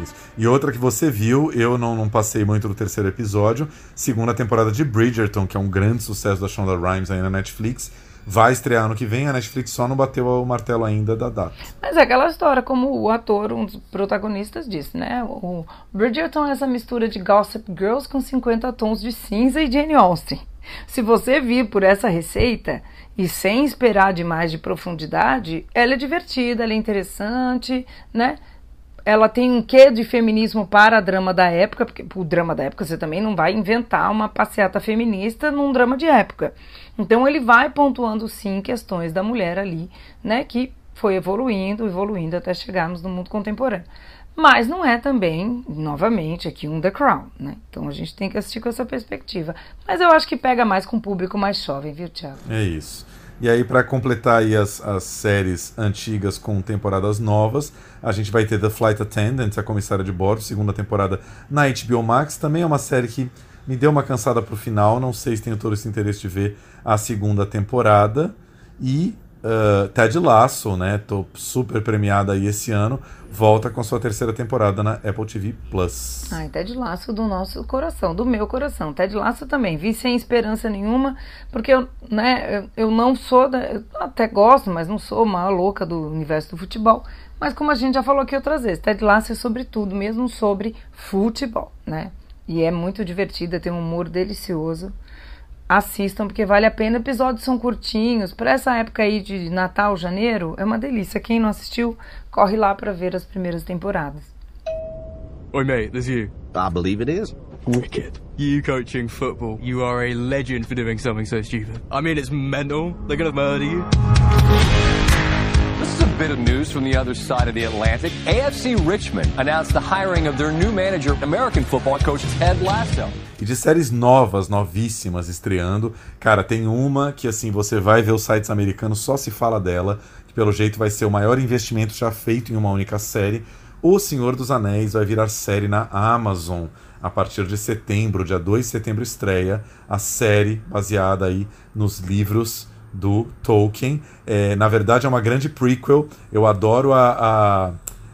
Isso. E outra que você viu, eu não, não passei muito do terceiro episódio, segunda temporada de Bridgerton, que é um grande sucesso da Shonda Rhimes aí na Netflix. Vai estrear ano que vem, a Netflix só não bateu o martelo ainda da data. Mas é aquela história, como o ator, um dos protagonistas disse, né? O Bridgerton é essa mistura de Gossip Girls com 50 tons de cinza e Jane Austen. Se você vir por essa receita e sem esperar demais de profundidade, ela é divertida, ela é interessante, né? Ela tem um quê de feminismo para drama da época, porque o drama da época você também não vai inventar uma passeata feminista num drama de época. Então ele vai pontuando sim questões da mulher ali, né, que foi evoluindo, evoluindo até chegarmos no mundo contemporâneo. Mas não é também, novamente, aqui um The Crown, né? Então a gente tem que assistir com essa perspectiva. Mas eu acho que pega mais com o público mais jovem, viu, Thiago? É isso. E aí, para completar aí as, as séries antigas com temporadas novas, a gente vai ter The Flight Attendant, a comissária de bordo, segunda temporada na HBO Max. Também é uma série que me deu uma cansada pro final, não sei se tenho todo esse interesse de ver a segunda temporada. E uh, Ted Lasso, né? Tô super premiada aí esse ano, volta com sua terceira temporada na Apple TV Plus. Ai, Ted Lasso do nosso coração, do meu coração. Ted Lasso também, vi sem esperança nenhuma, porque eu, né, eu, não sou, da, eu até gosto, mas não sou uma louca do universo do futebol. Mas como a gente já falou aqui outras vezes, Ted Lasso é sobre tudo, mesmo sobre futebol, né? E é muito divertida, tem um humor delicioso assistam porque vale a pena. Episódios são curtinhos. Para essa época aí de Natal, janeiro, é uma delícia. Quem não assistiu, corre lá para ver as primeiras temporadas. Oi, mate, there's you. I believe it is. Wicked. You coaching football. You are a legend for doing something so stupid. I mean, it's mental. They're gonna murder you. This is a bit of news from the other side of the Atlantic. AFC Richmond announced the hiring of their new manager, American football coach Ted Lasso. E de séries novas, novíssimas, estreando. Cara, tem uma que assim, você vai ver os sites americanos, só se fala dela, que pelo jeito vai ser o maior investimento já feito em uma única série. O Senhor dos Anéis vai virar série na Amazon a partir de setembro, dia 2 de setembro estreia a série baseada aí nos livros do Tolkien. É, na verdade é uma grande prequel. Eu adoro a, a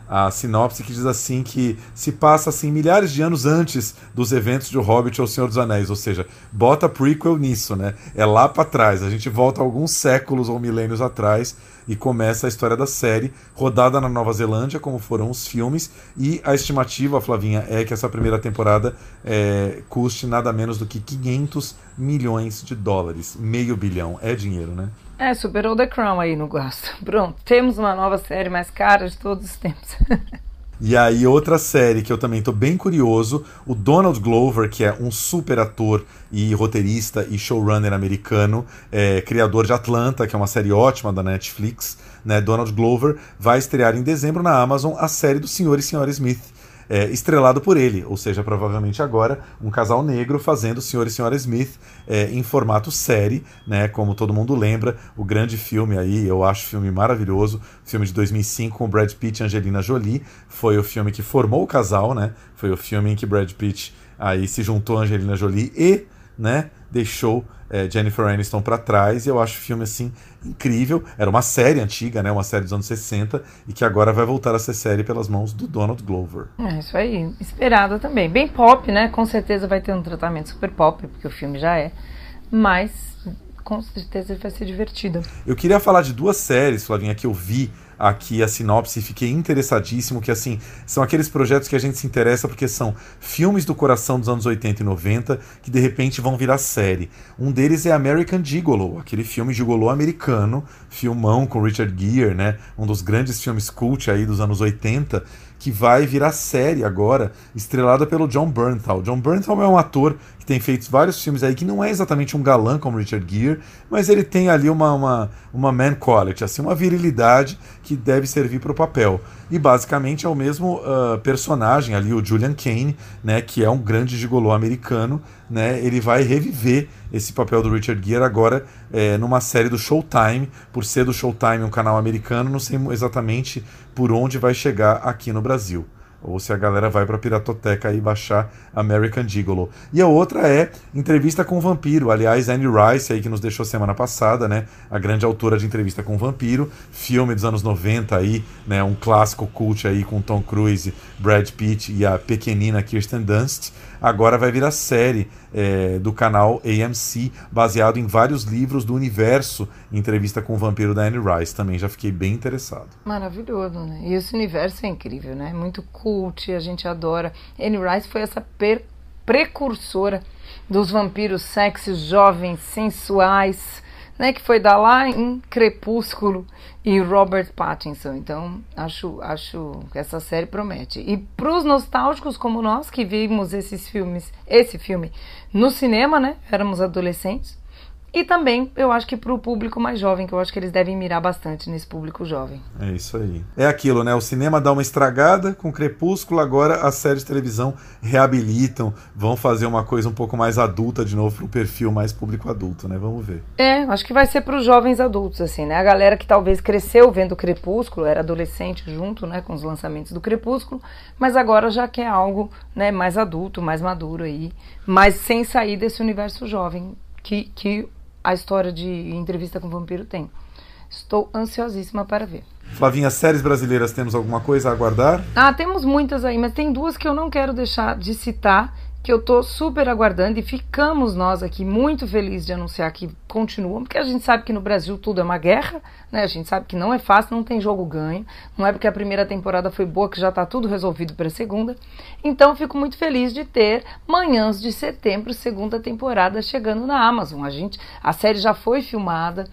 a sinopse que diz assim que se passa assim milhares de anos antes dos eventos de O Hobbit ou O Senhor dos Anéis, ou seja, bota prequel nisso, né? É lá para trás, a gente volta alguns séculos ou milênios atrás e começa a história da série, rodada na Nova Zelândia, como foram os filmes, e a estimativa, Flavinha, é que essa primeira temporada é, custe nada menos do que 500 milhões de dólares, meio bilhão, é dinheiro, né? É, superou The Crown aí no gosto. (laughs) Pronto, temos uma nova série mais cara de todos os tempos. (laughs) E aí, outra série que eu também tô bem curioso, o Donald Glover, que é um super ator e roteirista e showrunner americano, é, criador de Atlanta, que é uma série ótima da Netflix, né? Donald Glover vai estrear em dezembro na Amazon a série do Senhor e Senhora Smith é, estrelado por ele, ou seja, provavelmente agora um casal negro fazendo Senhor e Senhora Smith é, em formato série, né? Como todo mundo lembra, o grande filme aí, eu acho filme maravilhoso, filme de 2005 com Brad Pitt e Angelina Jolie, foi o filme que formou o casal, né? Foi o filme em que Brad Pitt aí se juntou a Angelina Jolie e, né? Deixou é, Jennifer Aniston para trás e eu acho o filme assim incrível. Era uma série antiga, né, uma série dos anos 60 e que agora vai voltar a ser série pelas mãos do Donald Glover. É isso aí, esperado também. Bem pop, né? Com certeza vai ter um tratamento super pop, porque o filme já é. Mas com certeza ele vai ser divertido. Eu queria falar de duas séries, Flavinha, que eu vi aqui a sinopse e fiquei interessadíssimo, que assim, são aqueles projetos que a gente se interessa porque são filmes do coração dos anos 80 e 90 que de repente vão virar série. Um deles é American Gigolo, aquele filme gigolô americano, filmão com Richard Gere, né? Um dos grandes filmes cult aí dos anos 80, que vai virar série agora, estrelada pelo John Bernthal. John Bernthal é um ator que tem feito vários filmes aí que não é exatamente um galã como Richard Gere, mas ele tem ali uma, uma, uma man quality, assim, uma virilidade que deve servir para o papel. E basicamente é o mesmo uh, personagem ali, o Julian Kane, né, que é um grande gigolô americano, né, ele vai reviver esse papel do Richard Gere agora é, numa série do Showtime, por ser do Showtime um canal americano, não sei exatamente por onde vai chegar aqui no Brasil. ou se a galera vai pra Piratoteca e baixar American Gigolo. E a outra é Entrevista com o Vampiro. Aliás, Anne Rice, aí, que nos deixou semana passada, né? A grande autora de Entrevista com o Vampiro, filme dos anos 90 aí, né? Um clássico cult aí com Tom Cruise, Brad Pitt e a pequenina Kirsten Dunst agora vai vir a série é, do canal AMC, baseado em vários livros do universo Entrevista com o Vampiro da Anne Rice. Também já fiquei bem interessado. Maravilhoso, né? E esse universo é incrível, né? Muito cult, a gente adora. Anne Rice foi essa precursora dos vampiros sexys, jovens, sensuais, né, que foi dar lá em Crepúsculo e Robert Pattinson. Então, acho, acho que essa série promete. E para os nostálgicos como nós, que vimos esses filmes, esse filme no cinema, né, éramos adolescentes, e também, eu acho que para o público mais jovem, que eu acho que eles devem mirar bastante nesse público jovem. É isso aí. É aquilo, né? O cinema dá uma estragada com Crepúsculo, agora as séries de televisão reabilitam, vão fazer uma coisa um pouco mais adulta de novo para o perfil mais público adulto, né? Vamos ver. É, acho que vai ser para os jovens adultos, assim, né? A galera que talvez cresceu vendo Crepúsculo, era adolescente junto, né, com os lançamentos do Crepúsculo, mas agora já quer algo, né, mais adulto, mais maduro aí, mas sem sair desse universo jovem que, que a história de entrevista com o vampiro tem. Estou ansiosíssima para ver. Flavinha, séries brasileiras, temos alguma coisa a aguardar? Ah, temos muitas aí, mas tem duas que eu não quero deixar de citar que eu tô super aguardando e ficamos nós aqui muito felizes de anunciar que continuam, porque a gente sabe que no Brasil tudo é uma guerra, né? A gente sabe que não é fácil, não tem jogo ganho, não é porque a primeira temporada foi boa que já tá tudo resolvido para a segunda. Então fico muito feliz de ter Manhãs de Setembro, segunda temporada chegando na Amazon. A gente, a série já foi filmada,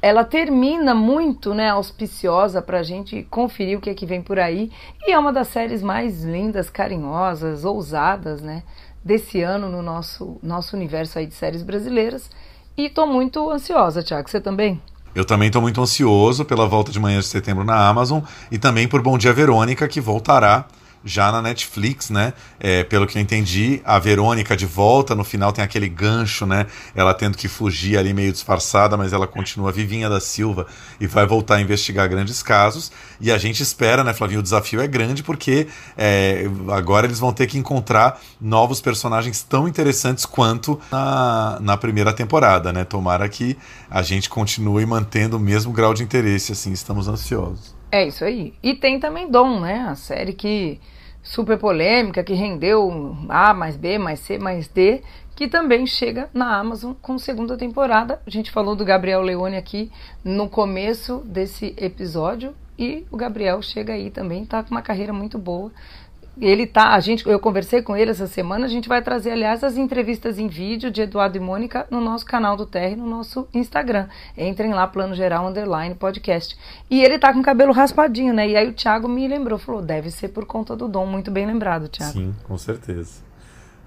ela termina muito né, auspiciosa para a gente conferir o que é que vem por aí. E é uma das séries mais lindas, carinhosas, ousadas né, desse ano no nosso, nosso universo aí de séries brasileiras. E estou muito ansiosa, Tiago. Você também? Eu também estou muito ansioso pela volta de manhã de setembro na Amazon e também por Bom Dia Verônica, que voltará já na Netflix, né? É, pelo que eu entendi, a Verônica de volta, no final tem aquele gancho, né? Ela tendo que fugir ali meio disfarçada, mas ela continua vivinha da Silva e vai voltar a investigar grandes casos. E a gente espera, né, Flavinho? O desafio é grande porque é, agora eles vão ter que encontrar novos personagens tão interessantes quanto na, na primeira temporada, né? Tomara que a gente continue mantendo o mesmo grau de interesse, assim, estamos ansiosos. É isso aí. E tem também Dom, né? A série que super polêmica, que rendeu A mais B mais C mais D, que também chega na Amazon com segunda temporada. A gente falou do Gabriel Leone aqui no começo desse episódio e o Gabriel chega aí também, tá com uma carreira muito boa ele tá, a gente, eu conversei com ele essa semana, a gente vai trazer, aliás, as entrevistas em vídeo de Eduardo e Mônica no nosso canal do Terre, no nosso Instagram. Entrem lá, Plano Geral Underline Podcast. E ele tá com o cabelo raspadinho, né? E aí o Thiago me lembrou, falou, deve ser por conta do dom. Muito bem lembrado, Thiago. Sim, com certeza.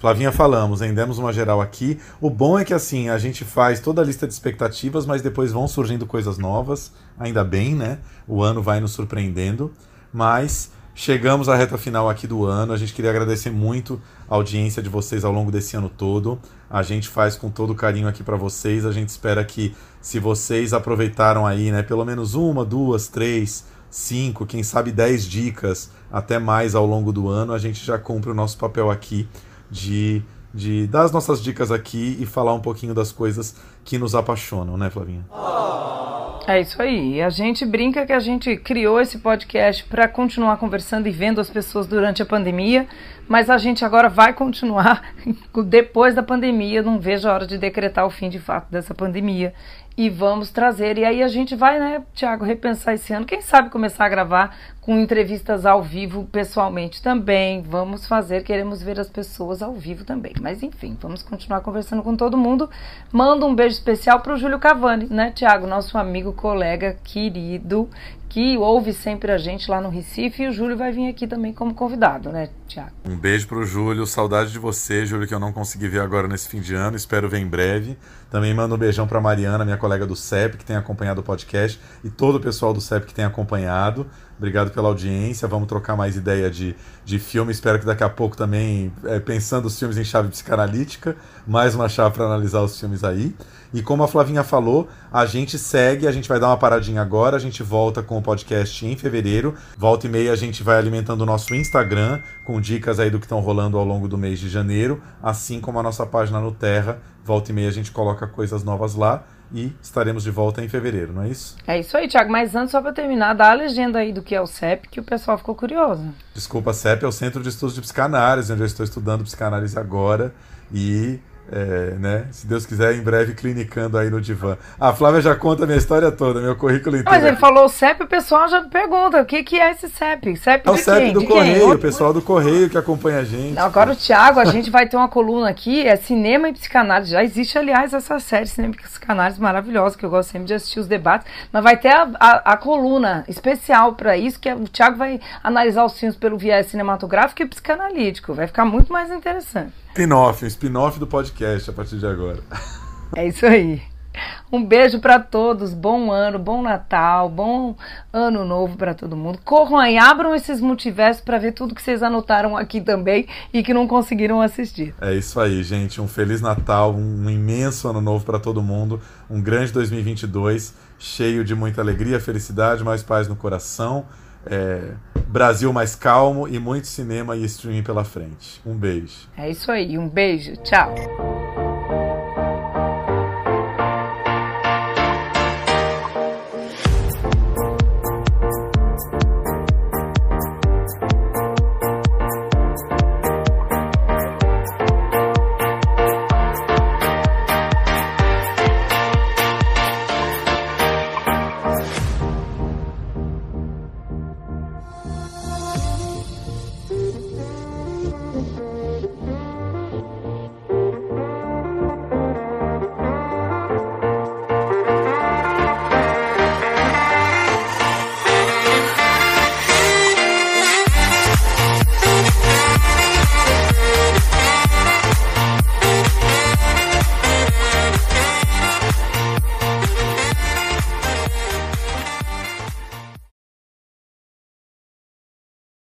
Flavinha, falamos, hein? Demos uma geral aqui. O bom é que, assim, a gente faz toda a lista de expectativas, mas depois vão surgindo coisas novas. Ainda bem, né? O ano vai nos surpreendendo. Mas Chegamos à reta final aqui do ano. A gente queria agradecer muito a audiência de vocês ao longo desse ano todo. A gente faz com todo carinho aqui para vocês. A gente espera que, se vocês aproveitaram aí, né, pelo menos uma, duas, três, cinco, quem sabe dez dicas, até mais ao longo do ano, a gente já cumpre o nosso papel aqui de, de dar as nossas dicas aqui e falar um pouquinho das coisas que nos apaixonam, né, Flavinha? É isso aí. A gente brinca que a gente criou esse podcast para continuar conversando e vendo as pessoas durante a pandemia, mas a gente agora vai continuar (laughs) depois da pandemia. Não vejo a hora de decretar o fim de fato dessa pandemia e vamos trazer. E aí a gente vai, né, Tiago, repensar esse ano. Quem sabe começar a gravar com entrevistas ao vivo pessoalmente também. Vamos fazer, queremos ver as pessoas ao vivo também. Mas enfim, vamos continuar conversando com todo mundo. Manda um beijo especial para o Júlio Cavani, né, Tiago, nosso amigo, colega, querido, que ouve sempre a gente lá no Recife e o Júlio vai vir aqui também como convidado, né, Tiago? Um beijo pro Júlio, saudade de você, Júlio, que eu não consegui ver agora nesse fim de ano, espero ver em breve. Também mando um beijão pra Mariana, minha colega do CEP, que tem acompanhado o podcast, e todo o pessoal do CEP que tem acompanhado. Obrigado pela audiência. Vamos trocar mais ideia de, de filme. Espero que daqui a pouco também, é, pensando os filmes em chave psicanalítica, mais uma chave para analisar os filmes aí. E como a Flavinha falou, a gente segue, a gente vai dar uma paradinha agora, a gente volta com o podcast em fevereiro. Volta e meia a gente vai alimentando o nosso Instagram com dicas aí do que estão rolando ao longo do mês de janeiro, assim como a nossa página no Terra. Volta e meia a gente coloca coisas novas lá e estaremos de volta em fevereiro, não é isso? É isso aí, Thiago. Mas antes, só para terminar, dá a legenda aí do que é o CEP, que o pessoal ficou curioso. Desculpa, CEP é o Centro de Estudos de Psicanálise, onde eu estou estudando psicanálise agora e é, né? Se Deus quiser, em breve clinicando aí no divã. A Flávia já conta a minha história toda, meu currículo inteiro. Mas ele falou CEP, o pessoal já pergunta: o que, que é esse CEP? CEP é o CEP quem? do de Correio, quem? o pessoal do Correio que acompanha a gente. Agora o Thiago, a gente vai ter uma coluna aqui, é cinema e psicanálise. Já existe, aliás, essa série Cinema e Psicanálise maravilhosa, que eu gosto sempre de assistir os debates. Mas vai ter a, a, a coluna especial para isso, que é, o Thiago vai analisar os filmes pelo viés cinematográfico e psicanalítico. Vai ficar muito mais interessante. Spin-off, um spin-off do podcast a partir de agora. (laughs) É isso aí. Um beijo para todos, bom ano, bom Natal, bom ano novo para todo mundo. Corram aí, abram esses multiversos para ver tudo que vocês anotaram aqui também e que não conseguiram assistir. É isso aí, gente. Um feliz Natal, um imenso ano novo para todo mundo, um grande 2022, cheio de muita alegria, felicidade, mais paz no coração. É, Brasil mais calmo e muito cinema e streaming pela frente. Um beijo. É isso aí, um beijo, tchau.